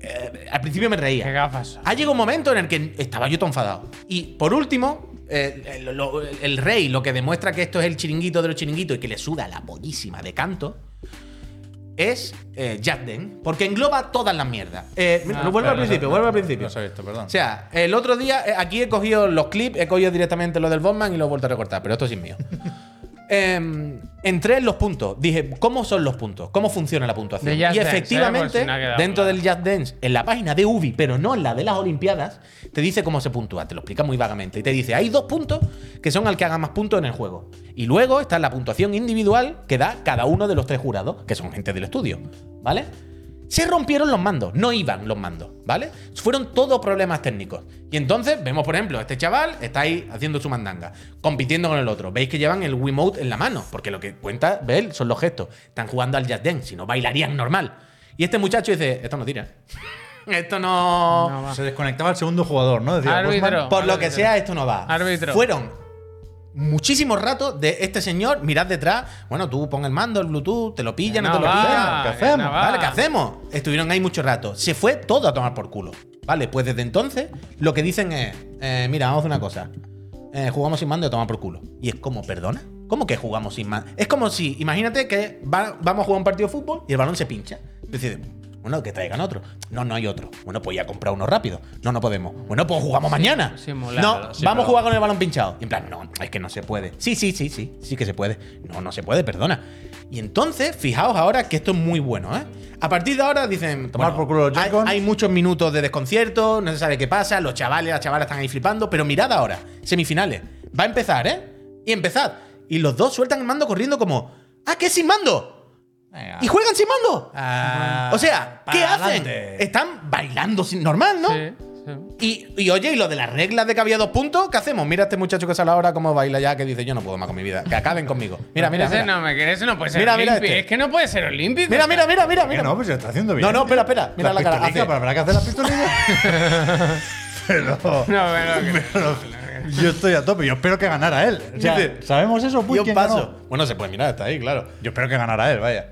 eh, al principio me reía. Qué gafas. Ha llegado un momento en el que estaba yo todo enfadado. Y por último, eh, el, lo- el rey, lo que demuestra que esto es el chiringuito de los chiringuitos y que le suda la pollísima de canto, es eh, porque engloba todas las mierdas. Eh, mira, Ah, vuelvo al principio, no- vuelvo al principio. No perdón. O sea, el otro día, eh, aquí he cogido los clips, he cogido directamente lo del Botman y lo he vuelto a recortar, pero esto sí es mío. Em, entré en los puntos. Dije, ¿cómo son los puntos? ¿Cómo funciona la puntuación? Y Dance, ¿eh? efectivamente, si dentro claro. del Just Dance, en la página de UBI, pero no en la de las Olimpiadas, te dice cómo se puntúa. Te lo explica muy vagamente. Y te dice, hay dos puntos que son al que haga más puntos en el juego. Y luego está la puntuación individual que da cada uno de los tres jurados, que son gente del estudio. ¿Vale? Se rompieron los mandos, no iban los mandos, ¿vale? Fueron todos problemas técnicos. Y entonces vemos, por ejemplo, este chaval está ahí haciendo su mandanga, compitiendo con el otro. Veis que llevan el Wiimote en la mano, porque lo que cuenta, ver, son los gestos. Están jugando al Just Dance, si no bailarían normal. Y este muchacho dice, esto no tira. <laughs> esto no... Se desconectaba el segundo jugador, ¿no? Decía Árbitro. Bosman. Por lo que sea, esto no va. Árbitro. Fueron muchísimos ratos de este señor, mirad detrás. Bueno, tú pon el mando, el Bluetooth, te lo pilla, no, No te lo va. ¿Qué hacemos? Vale, ¿qué hacemos? Estuvieron ahí mucho rato. Se fue todo a tomar por culo. Vale, pues desde entonces lo que dicen es, eh, mira, vamos a hacer una cosa. Eh, jugamos sin mando y a tomar por culo. Y es como, ¿perdona? ¿Cómo que jugamos sin mando? Es como si, imagínate que va- vamos a jugar un partido de fútbol y el balón se pincha. Es decir, Bueno, que traigan otro. No, no hay otro. Bueno, pues ya comprar uno rápido. No, no podemos. Bueno, pues jugamos mañana. no, sí, vamos a jugar con el balón pinchado. Y en plan, no, es que no se puede. Sí, sí, sí, sí, sí que se puede. No, no se puede, perdona. Y entonces, fijaos ahora que esto es muy bueno, ¿eh? A partir de ahora dicen, Tomar por culo los hay, hay muchos minutos de desconcierto, no se sabe qué pasa, los chavales, las chavalas están ahí flipando, pero mirad ahora, semifinales. Va a empezar, ¿eh? Y empezad. Y los dos sueltan el mando corriendo como, ¡ah, que es sin mando! Venga. Y juegan sin mando. Ah, O sea, ¿qué hacen? adelante. Están bailando sin normal, ¿no? Sí, sí. Y, y oye, y lo de las reglas de que había dos puntos, ¿qué hacemos? Mira a este muchacho que sale ahora cómo baila ya, que dice, yo no puedo más con mi vida. Que acaben conmigo. <laughs> Mira, mira, ese mira. no me quiere, ese no puede ser Mira, mira este. Es que no puede ser olímpico. Mira, mira, mira, mira, mira. no, pues se está haciendo bien. No, no, espera, espera. Mira la cara. Hace- ¿para qué hacer las pistolillas? <laughs> pero No, pero, pero yo estoy a tope. Yo espero que ganara él. O sea, Dice, ¿Sabemos eso? Puy, Yo quién paso. ganó? Bueno, se puede mirar, está ahí, claro. Yo espero que ganara él, vaya.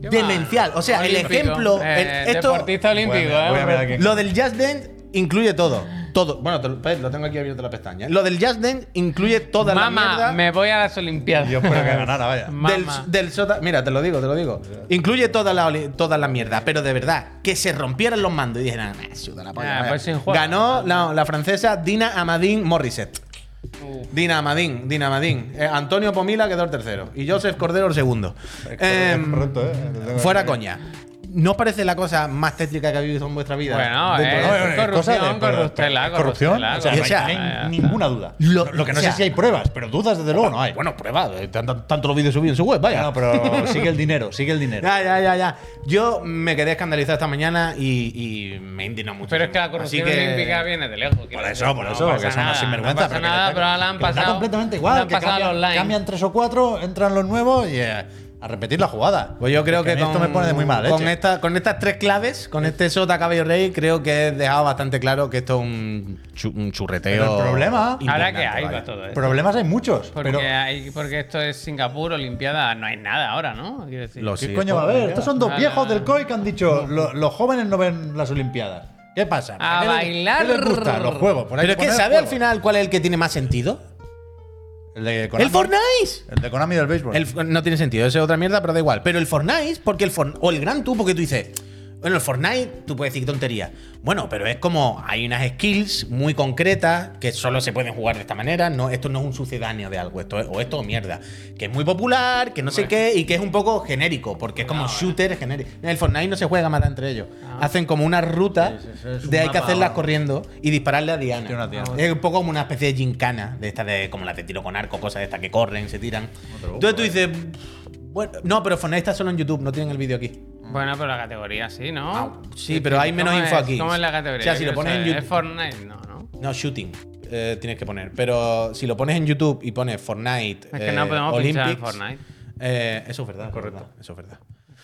Demencial. O sea, el ejemplo. Eh, el- esto, deportista olímpico, Voy a- voy a ¿eh? ver aquí. lo del Just Dance incluye todo. Todo. Bueno, te lo, lo tengo aquí abierto la pestaña. Lo del Just Dance incluye toda la Mamá, mierda. me voy a las Olimpiadas. Yo espero que ganara, vaya. del, Mamá. del sota- Mira, te lo digo, te lo digo. Incluye toda la, toda la mierda, pero de verdad, que se rompieran los mandos y dijeran, "Ah, suda la polla, Ah, vaya". pues sin juego. Ganó la, la francesa Dina Amadine Morissette. Uh. Dina Amadine, Dina Amadine. Eh, Antonio Pomila quedó el tercero y Joseph Cordero el segundo. Em, correcto, ¿eh? Fuera coña. ¿No parece la cosa más tétrica que habéis visto en vuestra vida? Bueno, De No, no, no, corrupción, corrupción. corruptela, O sea, no hay- corrupción. no ninguna duda. Lo- Lo, que no o sea- sé si hay pruebas, pero dudas desde luego no hay. Bueno, prueba. eh, tanto, tanto los vídeos subidos en su web, vaya. No, pero sigue el dinero, sigue el dinero. Ya, ya, ya, ya. Yo me quedé escandalizado esta mañana y, y me indignó mucho. Pero es que la corrupción que- olímpica viene de lejos. Por decir, eso, por no eso, pasa que son unos nada, sinvergüenzas. No pasa pero nada, que- pero ahora la han pasado. completamente la igual. han pasado cambian, online. cambian tres o cuatro, entran los nuevos y eh, a repetir la jugada. Pues yo creo Es que, con, esto me pone de muy mala con, esta, con estas tres claves, con este Sota Cabello Rey, creo que he dejado bastante claro que esto es un, chu- un churreteo. Pero el problema- Ahora que hay para todo esto. Problemas hay muchos. Porque, pero hay, porque esto es Singapur, Olimpiada, no hay nada ahora, ¿no? Quiero decir. Lo ¿qué sí, coño va a haber? Estos son dos viejos del COI que han dicho "Lo- los jóvenes no ven las Olimpiadas. ¿Qué pasa? A ¿Qué les- bailar. ¿Qué les gusta? Los juegos. Por ahí Pero es que, ¿sabe al final cuál es el que tiene más sentido? El de Konami. ¡El Fortnite! El de Konami del béisbol. El- no tiene sentido, es otra mierda, pero da igual. Pero el Fortnite, porque el For- o el Gran Tú, porque tú dices, bueno, el Fortnite, tú puedes decir tontería. Bueno, pero es como hay unas skills muy concretas que solo se pueden jugar de esta manera. No, esto no es un sucedáneo de algo, esto es, o esto o mierda. Que es muy popular, que no sé qué, y que es un poco genérico, porque es como shooter genérico. En el Fortnite no se juega más entre ellos. Hacen como una ruta de hay que hacerlas corriendo y dispararle a Diana. Es un poco como una especie de gincana, de esta de como las de tiro con arco, cosas de estas que corren, se tiran. Entonces tú dices, bueno, no, pero Fortnite está solo en YouTube, no tienen el vídeo aquí. Bueno, pero la categoría sí, ¿no? Ah, sí, pero hay menos ¿Cómo info es? aquí. ¿Cómo es la categoría? O sea, si lo pones en saber. YouTube- ¿Es Fortnite? No, ¿no? No, shooting. eh, tienes que poner. Pero si lo pones en YouTube y pones Fortnite. Es que no eh, podemos pinchar en Olympics, Fortnite. eh, eso es verdad. Correcto. Eso es verdad.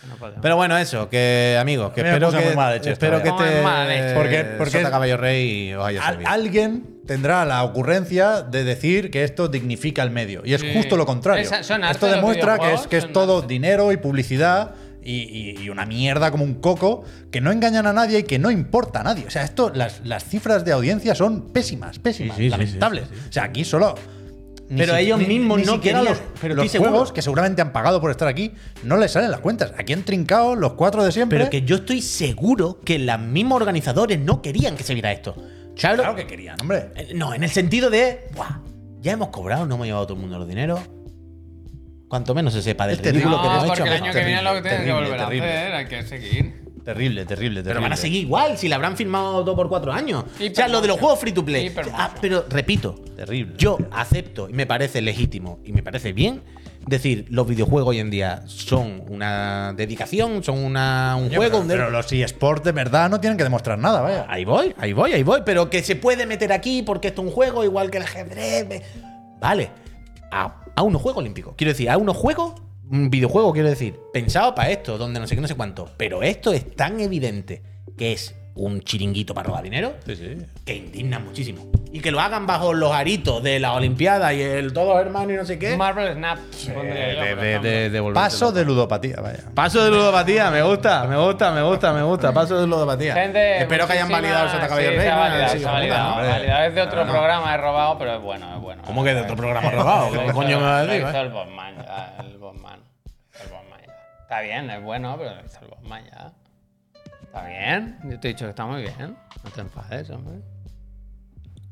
No. Pero bueno, eso, que amigos, que me espero que, muy mala leche espero esta, que leche. Porque- porque Sota es- Caballo Rey os haya Al- alguien tendrá la ocurrencia de decir que esto dignifica el medio. Y es Sí. justo lo contrario. Arte esto demuestra que es, que es todo arte. dinero y publicidad y, y- y una mierda como un coco que no engañan a nadie y que no importa a nadie. O sea, esto, las, las cifras de audiencia son pésimas, pésimas, Sí, sí, sí, lamentables. O sea, aquí solo. ni Pero si- ellos ni- mismos ni no querían, los, pero los seguro. juegos que seguramente han pagado por estar aquí no les salen las cuentas. Aquí han trincado los cuatro de siempre. Pero que yo estoy seguro que los mismos organizadores no querían que se viera esto. ¿Sabes lo- claro que querían, hombre. Eh, No, en el sentido de, "Buah, ya hemos cobrado, no hemos llevado todo el mundo los dineros. Cuanto menos se sepa del ridículo lo que no, hemos porque hecho. el año que terrible, viene lo que tienen que volver terrible. a hacer, hay que seguir. Terrible, terrible, terrible. Pero van a seguir igual, si la habrán firmado todo por cuatro años. Hiper o sea, lo de los juegos free to play. Ah, pero repito, Terrible. yo acepto y me parece legítimo y me parece bien decir los videojuegos hoy en día son una dedicación, son una, un juego, pero, un pero los eSports de verdad no tienen que demostrar nada, vaya. Ahí voy, ahí voy, ahí voy. Pero que se puede meter aquí porque esto es un juego igual que el ajedrez. Vale. A, a unos juegos olímpicos. Quiero decir, a unos juegos, un videojuego, quiero decir, pensado para esto, donde no sé qué, no sé cuánto. Pero esto es tan evidente que es un chiringuito para robar dinero Sí, sí. que indigna muchísimo. Y que lo hagan bajo los aritos de la Olimpiada y el todo hermano y no sé qué. Marvel Snap. Paso de ludopatía, vaya. Paso de ludopatía, me gusta, me gusta, me gusta, me gusta. Paso de ludopatía. Gente, Espero que hayan validado el Sota Cabello sí, Rey. se ha ¿no? validado, se validado, validado. Es de otro No, no. programa, he robado, pero es bueno, es bueno. ¿Cómo que de otro programa robado? ¿Qué <laughs> Lo coño hizo- me vas a lo decir? hizo eh? el Bosman, ya, el Bosman. El Bosman ya. Está bien, es bueno, pero lo hizo el Bosman ya. Está bien. Yo te he dicho que está muy bien. No te enfades, hombre.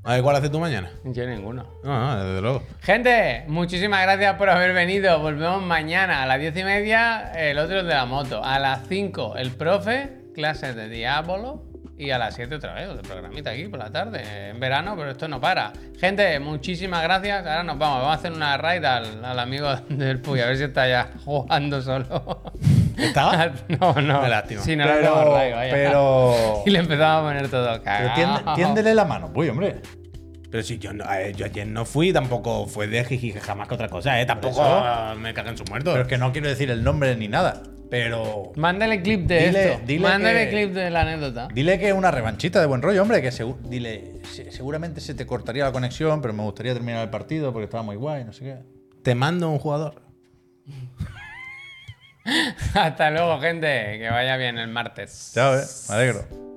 A ver, ¿cuál haces tú mañana? Yo ninguno. No, no, desde luego. Gente, muchísimas gracias por haber venido. Volvemos mañana a las 10 y media, el otro de la moto. A las 5, el profe, clases de Diablo. Y a las 7 otra vez, otro programita aquí por la tarde, en verano, pero esto no para. Gente, muchísimas gracias. Ahora nos vamos, vamos a hacer una raid al, al amigo <laughs> del Puy, a ver si está ya <laughs> jugando solo. ¿Estaba? <laughs> no, no. Qué lástima. Si no Pero- raid, vaya. pero- Y le empezamos a poner todo Pero cagado. tiende- tiéndele la mano, uy, hombre. Pero si yo, no- eh, yo ayer no fui, tampoco fue de jiji jamás que otra cosa, ¿eh? Tampoco eso. me cagan sus muertos. Pero es que no quiero decir el nombre ni nada. Pero. Mándale clip de Dile- esto. dile Mándale que- clip de la anécdota. Dile que es una revanchita de buen rollo, hombre. Que segu- dile, "Se- seguramente se te cortaría la conexión, pero me gustaría terminar el partido porque estaba muy guay, no sé qué. Te mando un jugador. <laughs> Hasta luego, gente. Que vaya bien el martes. Chao, eh. Me alegro.